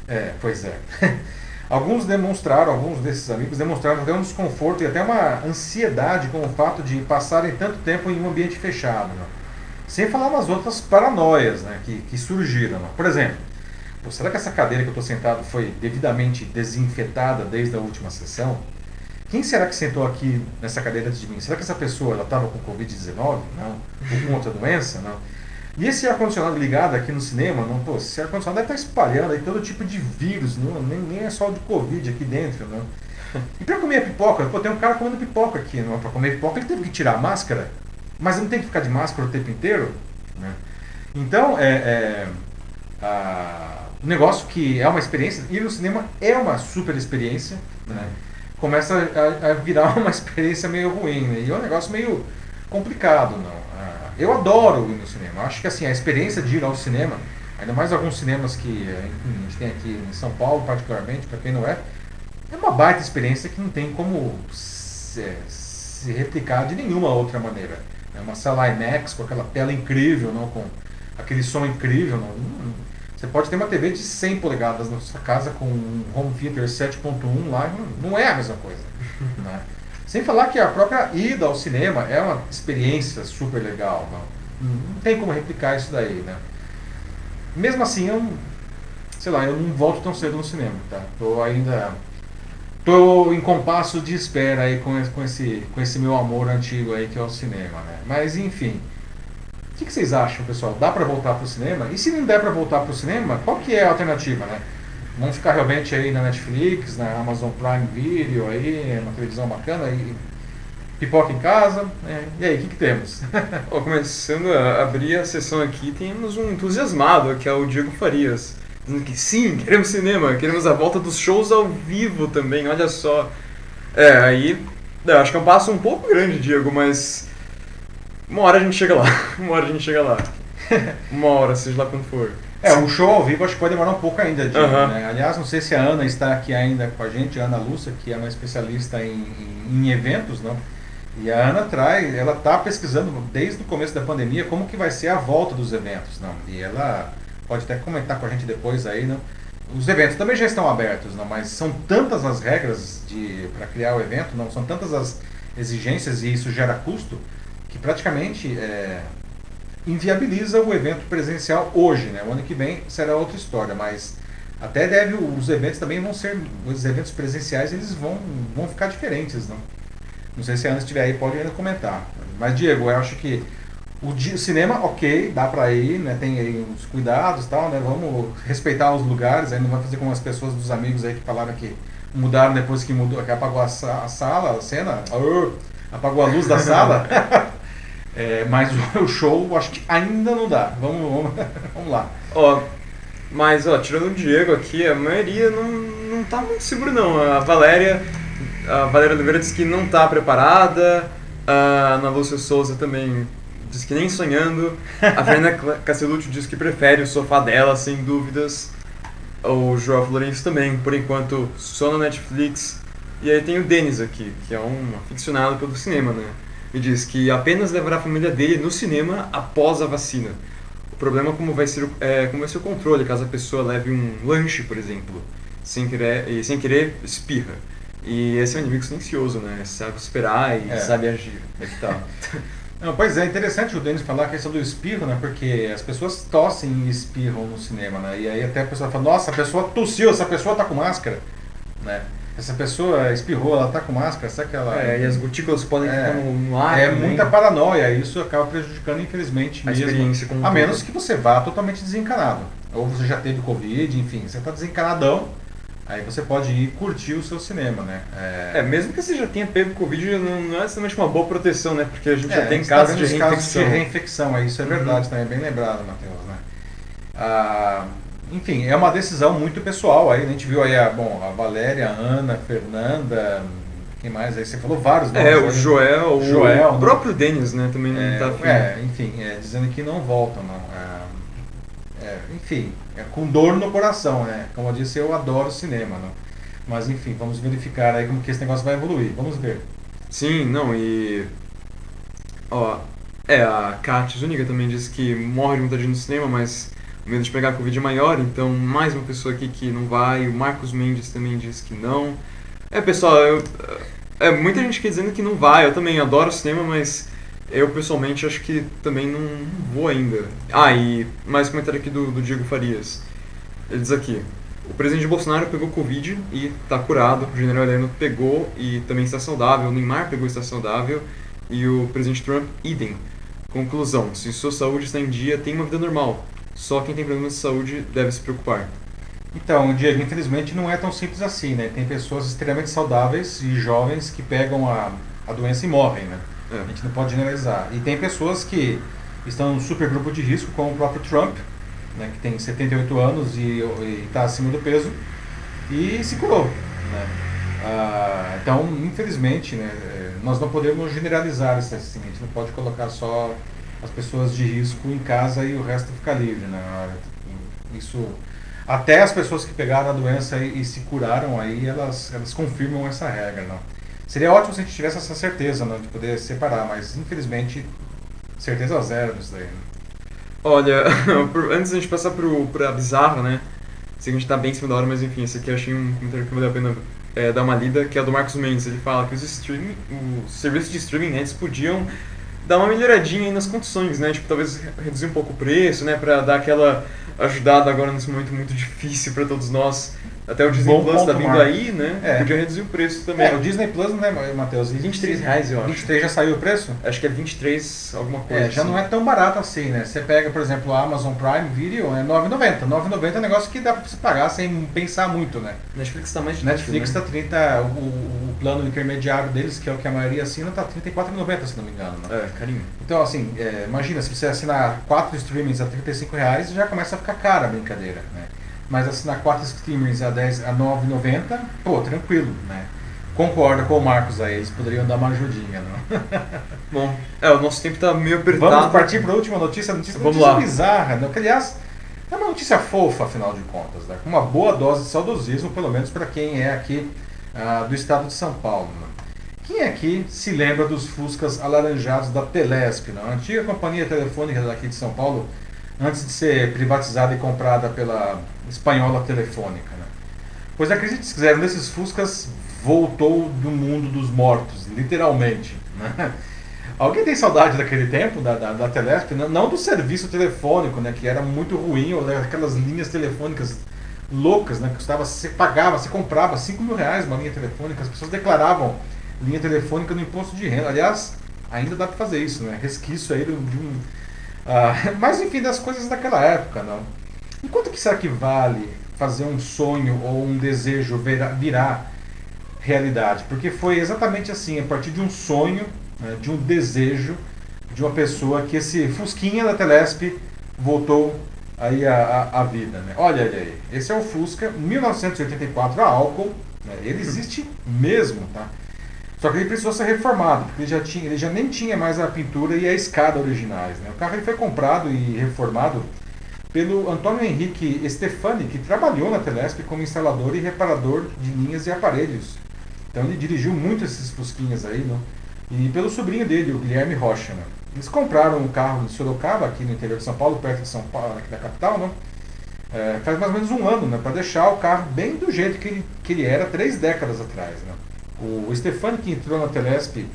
Speaker 1: É, pois é. [laughs] Alguns demonstraram, alguns desses amigos demonstraram até um desconforto e até uma ansiedade com o fato de passarem tanto tempo em um ambiente fechado. Né? Sem falar nas outras paranoias né, que, que surgiram. Né? Por exemplo, será que essa cadeira que eu estou sentado foi devidamente desinfetada desde a última sessão? Quem será que sentou aqui nessa cadeira de mim? Será que essa pessoa estava com Covid-19? Não. Ou com outra doença? Não. E esse ar-condicionado ligado aqui no cinema, não, pô, esse ar-condicionado deve estar espalhando aí todo tipo de vírus, não, nem, nem é só o de Covid aqui dentro, não. E para comer a pipoca, pô, tem um cara comendo pipoca aqui, não, para comer pipoca ele teve que tirar a máscara, mas não tem que ficar de máscara o tempo inteiro, né? Então, é, é a, negócio que é uma experiência, ir no cinema é uma super experiência, né? Começa a, a virar [laughs] uma experiência meio ruim, né? E é um negócio meio complicado, não. Ah, Eu adoro ir no cinema. Acho que assim, a experiência de ir ao cinema, ainda mais alguns cinemas que eh, enfim, a gente tem aqui em São Paulo, particularmente, para quem não é, é uma baita experiência que não tem como se, se replicar de nenhuma outra maneira. É uma sala IMAX com aquela tela incrível, não com aquele som incrível. Não, não- você pode ter uma TV de 100 polegadas na sua casa com um home theater 7.1 lá, não, é a mesma coisa. [laughs] né? Sem falar que a própria ida ao cinema é uma experiência super legal. Não, não tem como replicar isso daí, né? Mesmo assim, eu, não- sei lá, eu não volto tão cedo no cinema, tá? Tô ainda tô em compasso de espera aí com esse, com esse, com esse meu amor antigo aí que é o cinema, né? Mas enfim, o que, vocês acham, pessoal? Dá pra voltar pro cinema? E se não der pra voltar pro cinema, qual que é a alternativa, né? Vamos ficar realmente aí na Netflix, na Amazon Prime Video aí, uma televisão bacana e pipoca em casa, né? E aí, o que, que temos? [laughs]
Speaker 2: Começando a abrir a sessão aqui, temos um entusiasmado, que é o Diego Farias. Dizendo que sim, [laughs] queremos cinema, queremos a volta dos shows ao vivo também, olha só. É, aí. acho que é um passo um pouco grande, Diego, mas. Uma hora a gente chega lá. [laughs] Uma hora a gente chega lá. Uma hora, seja lá quando for.
Speaker 1: É, o show ao vivo acho que pode demorar um pouco ainda, Diego,
Speaker 2: Aham.
Speaker 1: né? Aliás, não sei se a Ana está aqui ainda com a gente, a Ana Lúcia, que é uma especialista em, em, em eventos, não? E a Ana traz, ela está pesquisando desde o começo da pandemia como que vai ser a volta dos eventos, não? E ela pode até comentar com a gente depois aí, não? Os eventos também já estão abertos, não? Mas são tantas as regras de para criar o evento, não? São tantas as exigências e isso gera custo, que praticamente é, inviabiliza o evento presencial hoje. Né? O ano que vem será outra história, mas até deve, os eventos também vão ser, os eventos presenciais eles vão, vão ficar diferentes. Não, não sei se a Ana estiver aí, pode ainda comentar. Mas Diego, eu acho que o, cinema, ok, dá pra ir, né? Tem aí uns cuidados tal, né? Vamos respeitar os lugares, aí não vai fazer como as pessoas dos amigos aí que falaram que mudaram depois que mudou, que apagou a, a sala, a cena, apagou a luz da sala. [laughs] é, mas o show acho que ainda não dá. Vamos, vamos, [laughs] vamos lá.
Speaker 2: Ó, mas ó, tirando o Diego aqui, a maioria não, não tá muito seguro não. A Valéria, a Valéria Oliveira disse que não tá preparada, a Ana Lúcia Souza também diz que nem sonhando. A Fernanda Castellucci diz que prefere o sofá dela, sem dúvidas. O João Florencio também, por enquanto, só na Netflix. E aí tem o Denis aqui, que é um aficionado pelo cinema, né? E diz que apenas levará a família dele no cinema após a vacina. O problema é como vai ser, é, como vai ser o controle, caso a pessoa leve um lanche, por exemplo, sem querer, e sem querer espirra. E esse é um inimigo silencioso, né? Sabe esperar e é. sabe agir. É que tá. [laughs]
Speaker 1: Não, pois é, interessante o Denis falar a questão do espirro, né? Porque as pessoas tossem e espirram no cinema, né? E aí até a pessoa fala, nossa, a pessoa tossiu, essa pessoa tá com máscara, né? Essa pessoa espirrou, ela tá com máscara, será que ela...
Speaker 2: É, e as gotículas podem
Speaker 1: é,
Speaker 2: ficar no ar
Speaker 1: É também. muita paranoia, isso acaba prejudicando, infelizmente,
Speaker 2: a
Speaker 1: mesmo. Com a menos que você vá totalmente desencanado. Ou você já teve Covid, enfim, você tá desencanadão, Aí você pode ir curtir o seu cinema, né?
Speaker 2: É, é mesmo que você já tenha pego Covid, não, não é necessariamente uma boa proteção, né? Porque a gente é, já tem casos, tá de casos
Speaker 1: de reinfecção. Aí isso é verdade uhum. também, é bem lembrado, Matheus, né? Ah, enfim, é uma decisão muito pessoal. Aí a gente viu aí a, bom, a Valéria, a Ana, a Fernanda, quem mais? Aí você falou vários
Speaker 2: nomes. É, o Joel, Joel, o né? próprio Denis, né? Também não
Speaker 1: é,
Speaker 2: tá afim.
Speaker 1: É, enfim, é, dizendo que não voltam, não. É, é, enfim, é com dor no coração, né? Como eu disse, eu adoro cinema, né? Mas enfim, vamos verificar aí como que esse negócio vai evoluir. Vamos ver.
Speaker 2: Sim, não, e. Ó, é, a Kat Zuniga também disse que morre de vontade de ir no cinema, mas medo de pegar Covid é maior, então mais uma pessoa aqui que não vai. O Marcos Mendes também disse que não. É, pessoal, eu, é muita gente aqui dizendo que não vai. Eu também adoro cinema, mas eu, pessoalmente, acho que também não vou ainda. Ah, e mais comentário aqui do, do Diego Farias. Ele diz aqui: o presidente Bolsonaro pegou Covid e está curado. O general Heleno pegou e também está saudável. O Neymar pegou e está saudável. E o presidente Trump, idem. Conclusão: se sua saúde está em dia, tem uma vida normal. Só quem tem problemas de saúde deve se preocupar.
Speaker 1: Então, Diego, infelizmente não é tão simples assim, né? Tem pessoas extremamente saudáveis e jovens que pegam a, a doença e morrem, né? É. A gente não pode generalizar. E tem pessoas que estão no super grupo de risco, como o próprio Trump, né, que tem 78 anos e está acima do peso, e se curou. Né? Ah, então, infelizmente, né, é, nós não podemos generalizar isso assim, a gente não pode colocar só as pessoas de risco em casa e o resto ficar livre. Né? Isso, até as pessoas que pegaram a doença e, e se curaram, aí elas, elas confirmam essa regra. Não? Seria ótimo se a gente tivesse essa certeza né, de poder separar, mas infelizmente certeza zero nisso daí. Né?
Speaker 2: Olha, [laughs] antes da gente passar para a bizarra, né? Sei que a gente tá bem em cima da hora, mas enfim, esse aqui eu achei um comentário que valeu a pena é, dar uma lida, que é do Marcos Mendes. Ele fala que os, streaming, os serviços de streaming né, podiam dar uma melhoradinha aí nas condições, né? Tipo, talvez reduzir um pouco o preço, né? Para dar aquela ajudada agora nesse momento muito difícil para todos nós. Até o Disney Bom Plus tá vindo aí, né? É. Podia reduzir o preço também.
Speaker 1: É, o Disney Plus, né, Matheus?
Speaker 2: 23 reais, eu acho.
Speaker 1: 23 já saiu o preço?
Speaker 2: Acho que é 23 alguma coisa.
Speaker 1: É, já assim. não é tão barato assim, né? Você pega, por exemplo, a Amazon Prime Video, é 9,90. 9,90 é um negócio que dá pra você pagar sem pensar muito, né?
Speaker 2: Netflix tá mais de
Speaker 1: Netflix né? tá 30, o, o, plano intermediário deles, que é o que a maioria assina, tá 34,90, se não me engano. Né?
Speaker 2: É, carinho.
Speaker 1: Então, assim, é, imagina, se você assinar 4 streamings a 35 reais, já começa a ficar cara a brincadeira, né? Mas assinar quatro streamers a, 10, a 9,90, pô, tranquilo, né? Concordo com o Marcos aí, eles poderiam dar uma ajudinha, não? [laughs]
Speaker 2: Bom, é, o nosso tempo está meio apertado.
Speaker 1: Vamos partir para a última notícia, notícia, Vamos notícia lá. bizarra, né? Que, aliás, é uma notícia fofa, afinal de contas, né? Com uma boa dose de saudosismo, pelo menos para quem é aqui uh, do estado de São Paulo. Né? Quem aqui se lembra dos Fuscas alaranjados da Telesp, né? a antiga companhia telefônica daqui de São Paulo, antes de ser privatizada e comprada pela espanhola telefônica. Né? Pois acredite se quiser, desses Fuscas voltou do mundo dos mortos, literalmente. Né? [laughs] Alguém tem saudade daquele tempo, da, da, da Telesp? Não, não, do serviço telefônico, né? Que era muito ruim, ou aquelas linhas telefônicas loucas, né? Custava, você pagava, você comprava 5 mil reais uma linha telefônica, as pessoas declaravam linha telefônica no imposto de renda. Aliás, ainda dá para fazer isso, né? Resquício aí de um. Uh, [laughs] mas enfim, das coisas daquela época, não. E quanto que será que vale fazer um sonho ou um desejo virar, virar realidade? Porque foi exatamente assim, a partir de um sonho né, de um desejo de uma pessoa que esse Fusquinha da Telesp voltou aí a, a, a vida. Né? Olha aí, esse é o Fusca 1984 a álcool, né? ele existe mesmo, tá? Só que ele precisou ser reformado, porque ele já, tinha, ele já nem tinha mais a pintura e a escada originais. Né? O carro ele foi comprado e reformado pelo Antônio Henrique Stefani, que trabalhou na Telesp como instalador e reparador de linhas e aparelhos. Então ele dirigiu muito esses Fusquinhas aí, não? e pelo sobrinho dele, o Guilherme Rocha. Né? Eles compraram um carro em Sorocaba, aqui no interior de São Paulo, perto de São Paulo, aqui da capital, né? É, faz mais ou menos um ano, né? Para deixar o carro bem do jeito que ele, que ele era três décadas atrás. Né? O Stefano, que entrou na Telesp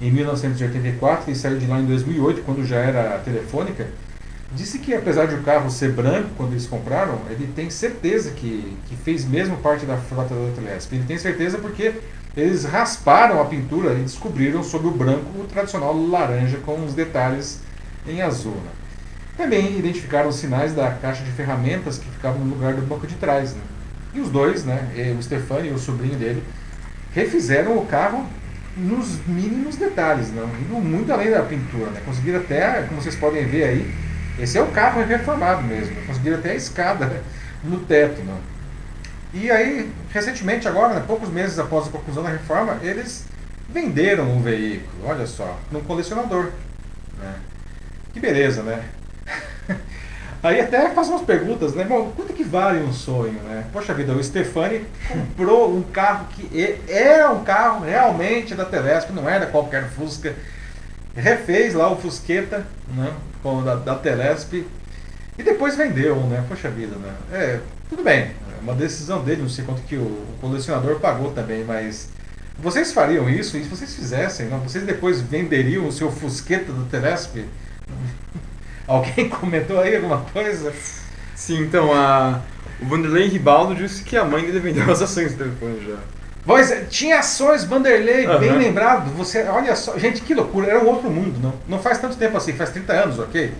Speaker 1: em 1984 e saiu de lá em 2008, quando já era telefônica, disse que apesar de o carro ser branco quando eles compraram, ele tem certeza que, que fez mesmo parte da frota da Telesp. Ele tem certeza porque eles rasparam a pintura e descobriram sobre o branco o tradicional laranja com os detalhes em azul. Né? Também identificaram os sinais da caixa de ferramentas que ficavam no lugar do banco de trás. Né? E os dois, né, o Stefano e o sobrinho dele, refizeram o carro nos mínimos detalhes, não? indo muito além da pintura. Né? Conseguiram até, como vocês podem ver aí, esse é o carro reformado mesmo. Conseguiram até a escada no teto. Não? E aí, recentemente, agora, né, poucos meses após a conclusão da reforma, eles venderam o veículo, olha só, num colecionador. Né? Que beleza, né? [laughs] Aí até faz umas perguntas, né? Bom, quanto que vale um sonho, né? Poxa vida, o Stefani comprou um carro que é um carro realmente da Telesp, não era qualquer Fusca. Refez lá o Fusqueta, né? Da, da Telesp. E depois vendeu, né? Poxa vida, né? É, tudo bem, uma decisão dele, não sei quanto que o colecionador pagou também, mas vocês fariam isso? E se vocês fizessem, não, vocês depois venderiam o seu Fusqueta do Telesp? [laughs] Alguém comentou aí alguma coisa?
Speaker 2: Sim, então a, o Vanderlei Ribaldo disse que a mãe dele vendeu as ações do telefone já.
Speaker 1: Pois é, tinha ações, Vanderlei, uhum. bem lembrado. Você, olha só, gente, que loucura, era um outro mundo, não? Não faz tanto tempo assim, faz 30 anos, ok?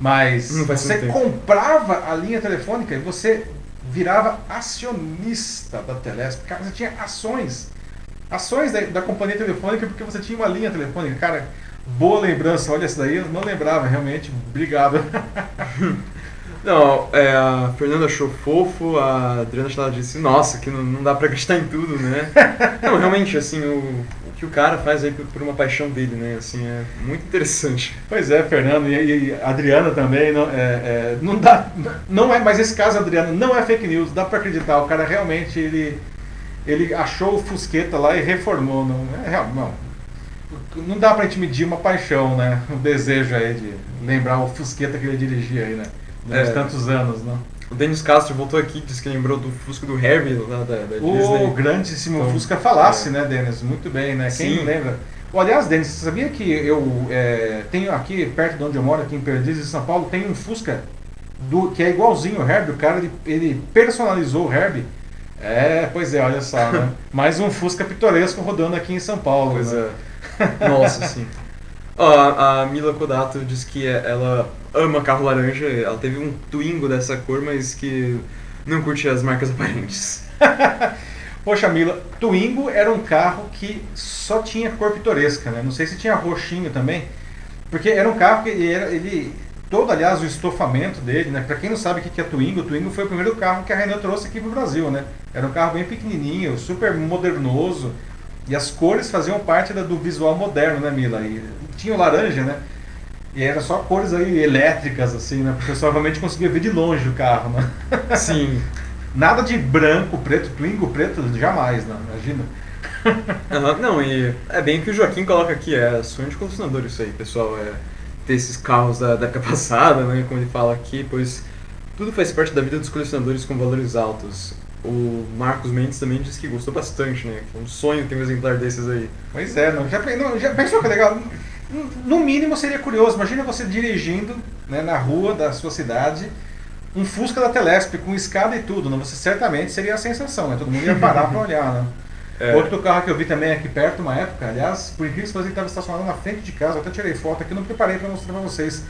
Speaker 1: Mas você comprava a linha telefônica e você virava acionista da Telesp. Cara, você tinha ações. Ações da, da companhia telefônica porque você tinha uma linha telefônica. Cara, boa lembrança. Olha essa daí, eu não lembrava realmente. Obrigado. [laughs]
Speaker 2: Não, é, a Fernanda achou fofo, a Adriana Chala disse, nossa, que não, não dá pra acreditar em tudo, né? [laughs] não, realmente, assim, o que o cara faz aí por, uma paixão dele, né? Assim, é muito interessante.
Speaker 1: Pois é, Fernando, e, e Adriana também, não, é, é, não dá, não é, mas esse caso, Adriana, não é fake news, dá pra acreditar, o cara realmente, ele, ele achou o Fusqueta lá e reformou, não, é, não, não dá pra gente medir uma paixão, né? O desejo aí de lembrar o Fusqueta que ele dirigia aí, né? Durante é, tantos anos, né?
Speaker 2: O Denis Castro voltou aqui disse que lembrou do Fusca do Herbie lá da, da
Speaker 1: o
Speaker 2: Disney.
Speaker 1: O grandíssimo então, Fusca Falasse, é. né, Denis? Muito bem, né? Quem não lembra? aliás, Denis, você sabia que eu é, tenho aqui, perto de onde eu moro, aqui em Perdizes, em São Paulo, tem um Fusca do, que é igualzinho o Herbie. O cara, ele, ele personalizou o Herbie. É, pois é, olha só, né? [laughs] Mais um Fusca pitoresco rodando aqui em São Paulo.
Speaker 2: Pois né? é. Nossa, sim. [laughs] a Mila Kodato diz que ela ama carro laranja. Ela teve um Twingo dessa cor, mas que não curte as marcas aparentes. [laughs]
Speaker 1: Poxa, Mila, Twingo era um carro que só tinha cor pitoresca, né? Não sei se tinha roxinho também, porque era um carro que ele, era, ele todo, aliás, o estofamento dele, né? Para quem não sabe o que é Twingo, o Twingo foi o primeiro carro que a Renault trouxe aqui para o Brasil, né? Era um carro bem pequenininho, super modernoso, e as cores faziam parte da, do visual moderno, né, Mila? E tinha o laranja, né? E era só cores aí elétricas, assim, né? Porque o pessoal realmente conseguia ver de longe o carro, né? [laughs]
Speaker 2: Sim.
Speaker 1: Nada de branco, preto, Twingo preto, jamais, né? Imagina.
Speaker 2: Uhum, não, e é bem o que o Joaquim coloca aqui, é sonho de colecionador isso aí, pessoal. É ter esses carros da, da época [laughs] passada, né? Como ele fala aqui, pois tudo faz parte da vida dos colecionadores com valores altos. o Marcos Mendes também disse que gostou bastante, né? Foi um sonho ter um exemplar desses aí.
Speaker 1: Pois é, não, já, não, já pensou que legal? No mínimo seria curioso. Imagina você dirigindo né, na rua da sua cidade um Fusca da Telesp com escada e tudo. Né? Você certamente seria a sensação, né? Todo mundo ia parar para olhar, né? [laughs] É. Outro carro que eu vi também aqui perto, uma época, aliás, por incrível que pareça, ele estava estacionado na frente de casa, eu até tirei foto aqui, não preparei para mostrar para vocês.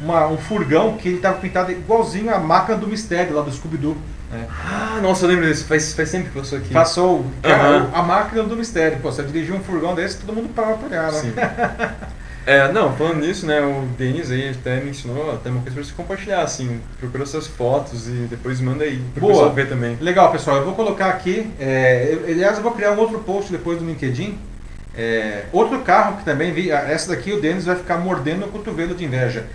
Speaker 1: Uma, um furgão que ele estava pintado igualzinho a máquina do mistério lá do Scooby-Doo.
Speaker 2: Né? Ah, nossa, eu lembro disso, faz, faz tempo que passou aqui.
Speaker 1: Passou, cara, uhum. a máquina do mistério. Pô, você dirigiu um furgão desse, todo mundo para pra olhar, né? Sim. [laughs]
Speaker 2: É, não, falando nisso, né, o Denis aí até me ensinou até uma coisa pra você compartilhar, assim, procura essas fotos e depois manda aí
Speaker 1: pra Boa. ver também. Legal, pessoal, eu vou colocar aqui, é, eu, aliás, eu vou criar um outro post depois do LinkedIn, é, outro carro que também vi, essa daqui o Denis vai ficar mordendo o cotovelo de inveja,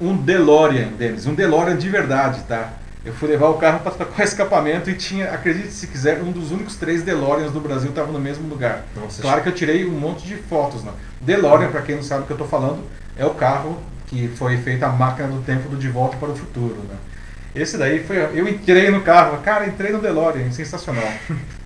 Speaker 1: um DeLorean, Denis, um DeLorean de verdade, tá? Eu fui levar o carro para trocar o escapamento e tinha, acredite se quiser, um dos únicos três DeLoreans do Brasil estava no mesmo lugar. Nossa, claro que eu tirei um monte de fotos. Né? DeLorean, para quem não sabe o que eu estou falando, é o carro que foi feita a máquina do tempo do De Volta para o Futuro. Né? Esse daí foi. Eu entrei no carro, cara, entrei no DeLorean, sensacional. [laughs]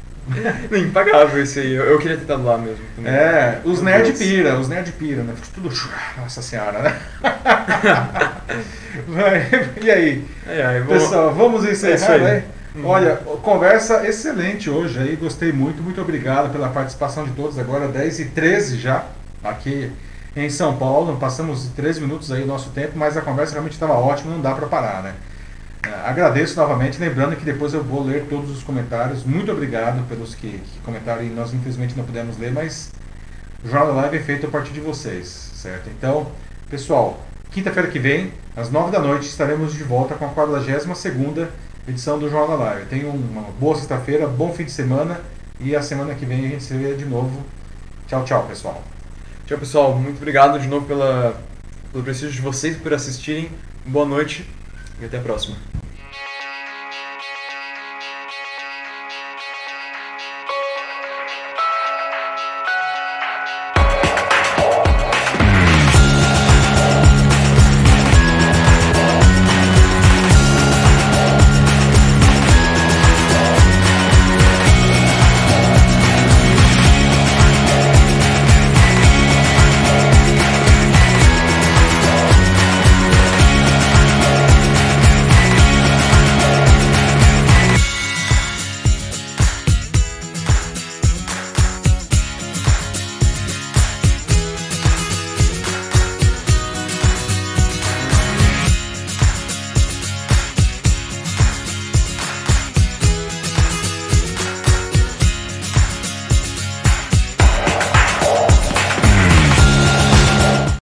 Speaker 2: Impagável esse aí, eu, queria ter estado lá mesmo.
Speaker 1: Também. É, os nerd pira, os nerd pira, né? Tudo. Nossa senhora, né? [laughs] e aí?
Speaker 2: Ai,
Speaker 1: vou... Pessoal, vamos encerrar, é né? Uhum. Olha, conversa excelente hoje aí, gostei muito, muito obrigado pela participação de todos. Agora 10 e 13 já, aqui em São Paulo, passamos 13 minutos aí o nosso tempo, mas a conversa realmente estava ótima, não dá para parar, né? É, agradeço novamente, lembrando que depois eu vou ler todos os comentários. Muito obrigado pelos que, que comentaram e nós infelizmente não pudemos ler, mas o Jornal Live é feito a partir de vocês, certo? Então, pessoal, quinta-feira que vem, às nove da noite, estaremos de volta com a 42 segunda edição do Jornal Live. Tenham uma boa sexta-feira, bom fim de semana e a semana que vem a gente se vê de novo. Tchau, tchau, pessoal.
Speaker 2: Tchau, pessoal. Muito obrigado de novo pela, pelo prestígio de vocês por assistirem. Boa noite e até a próxima.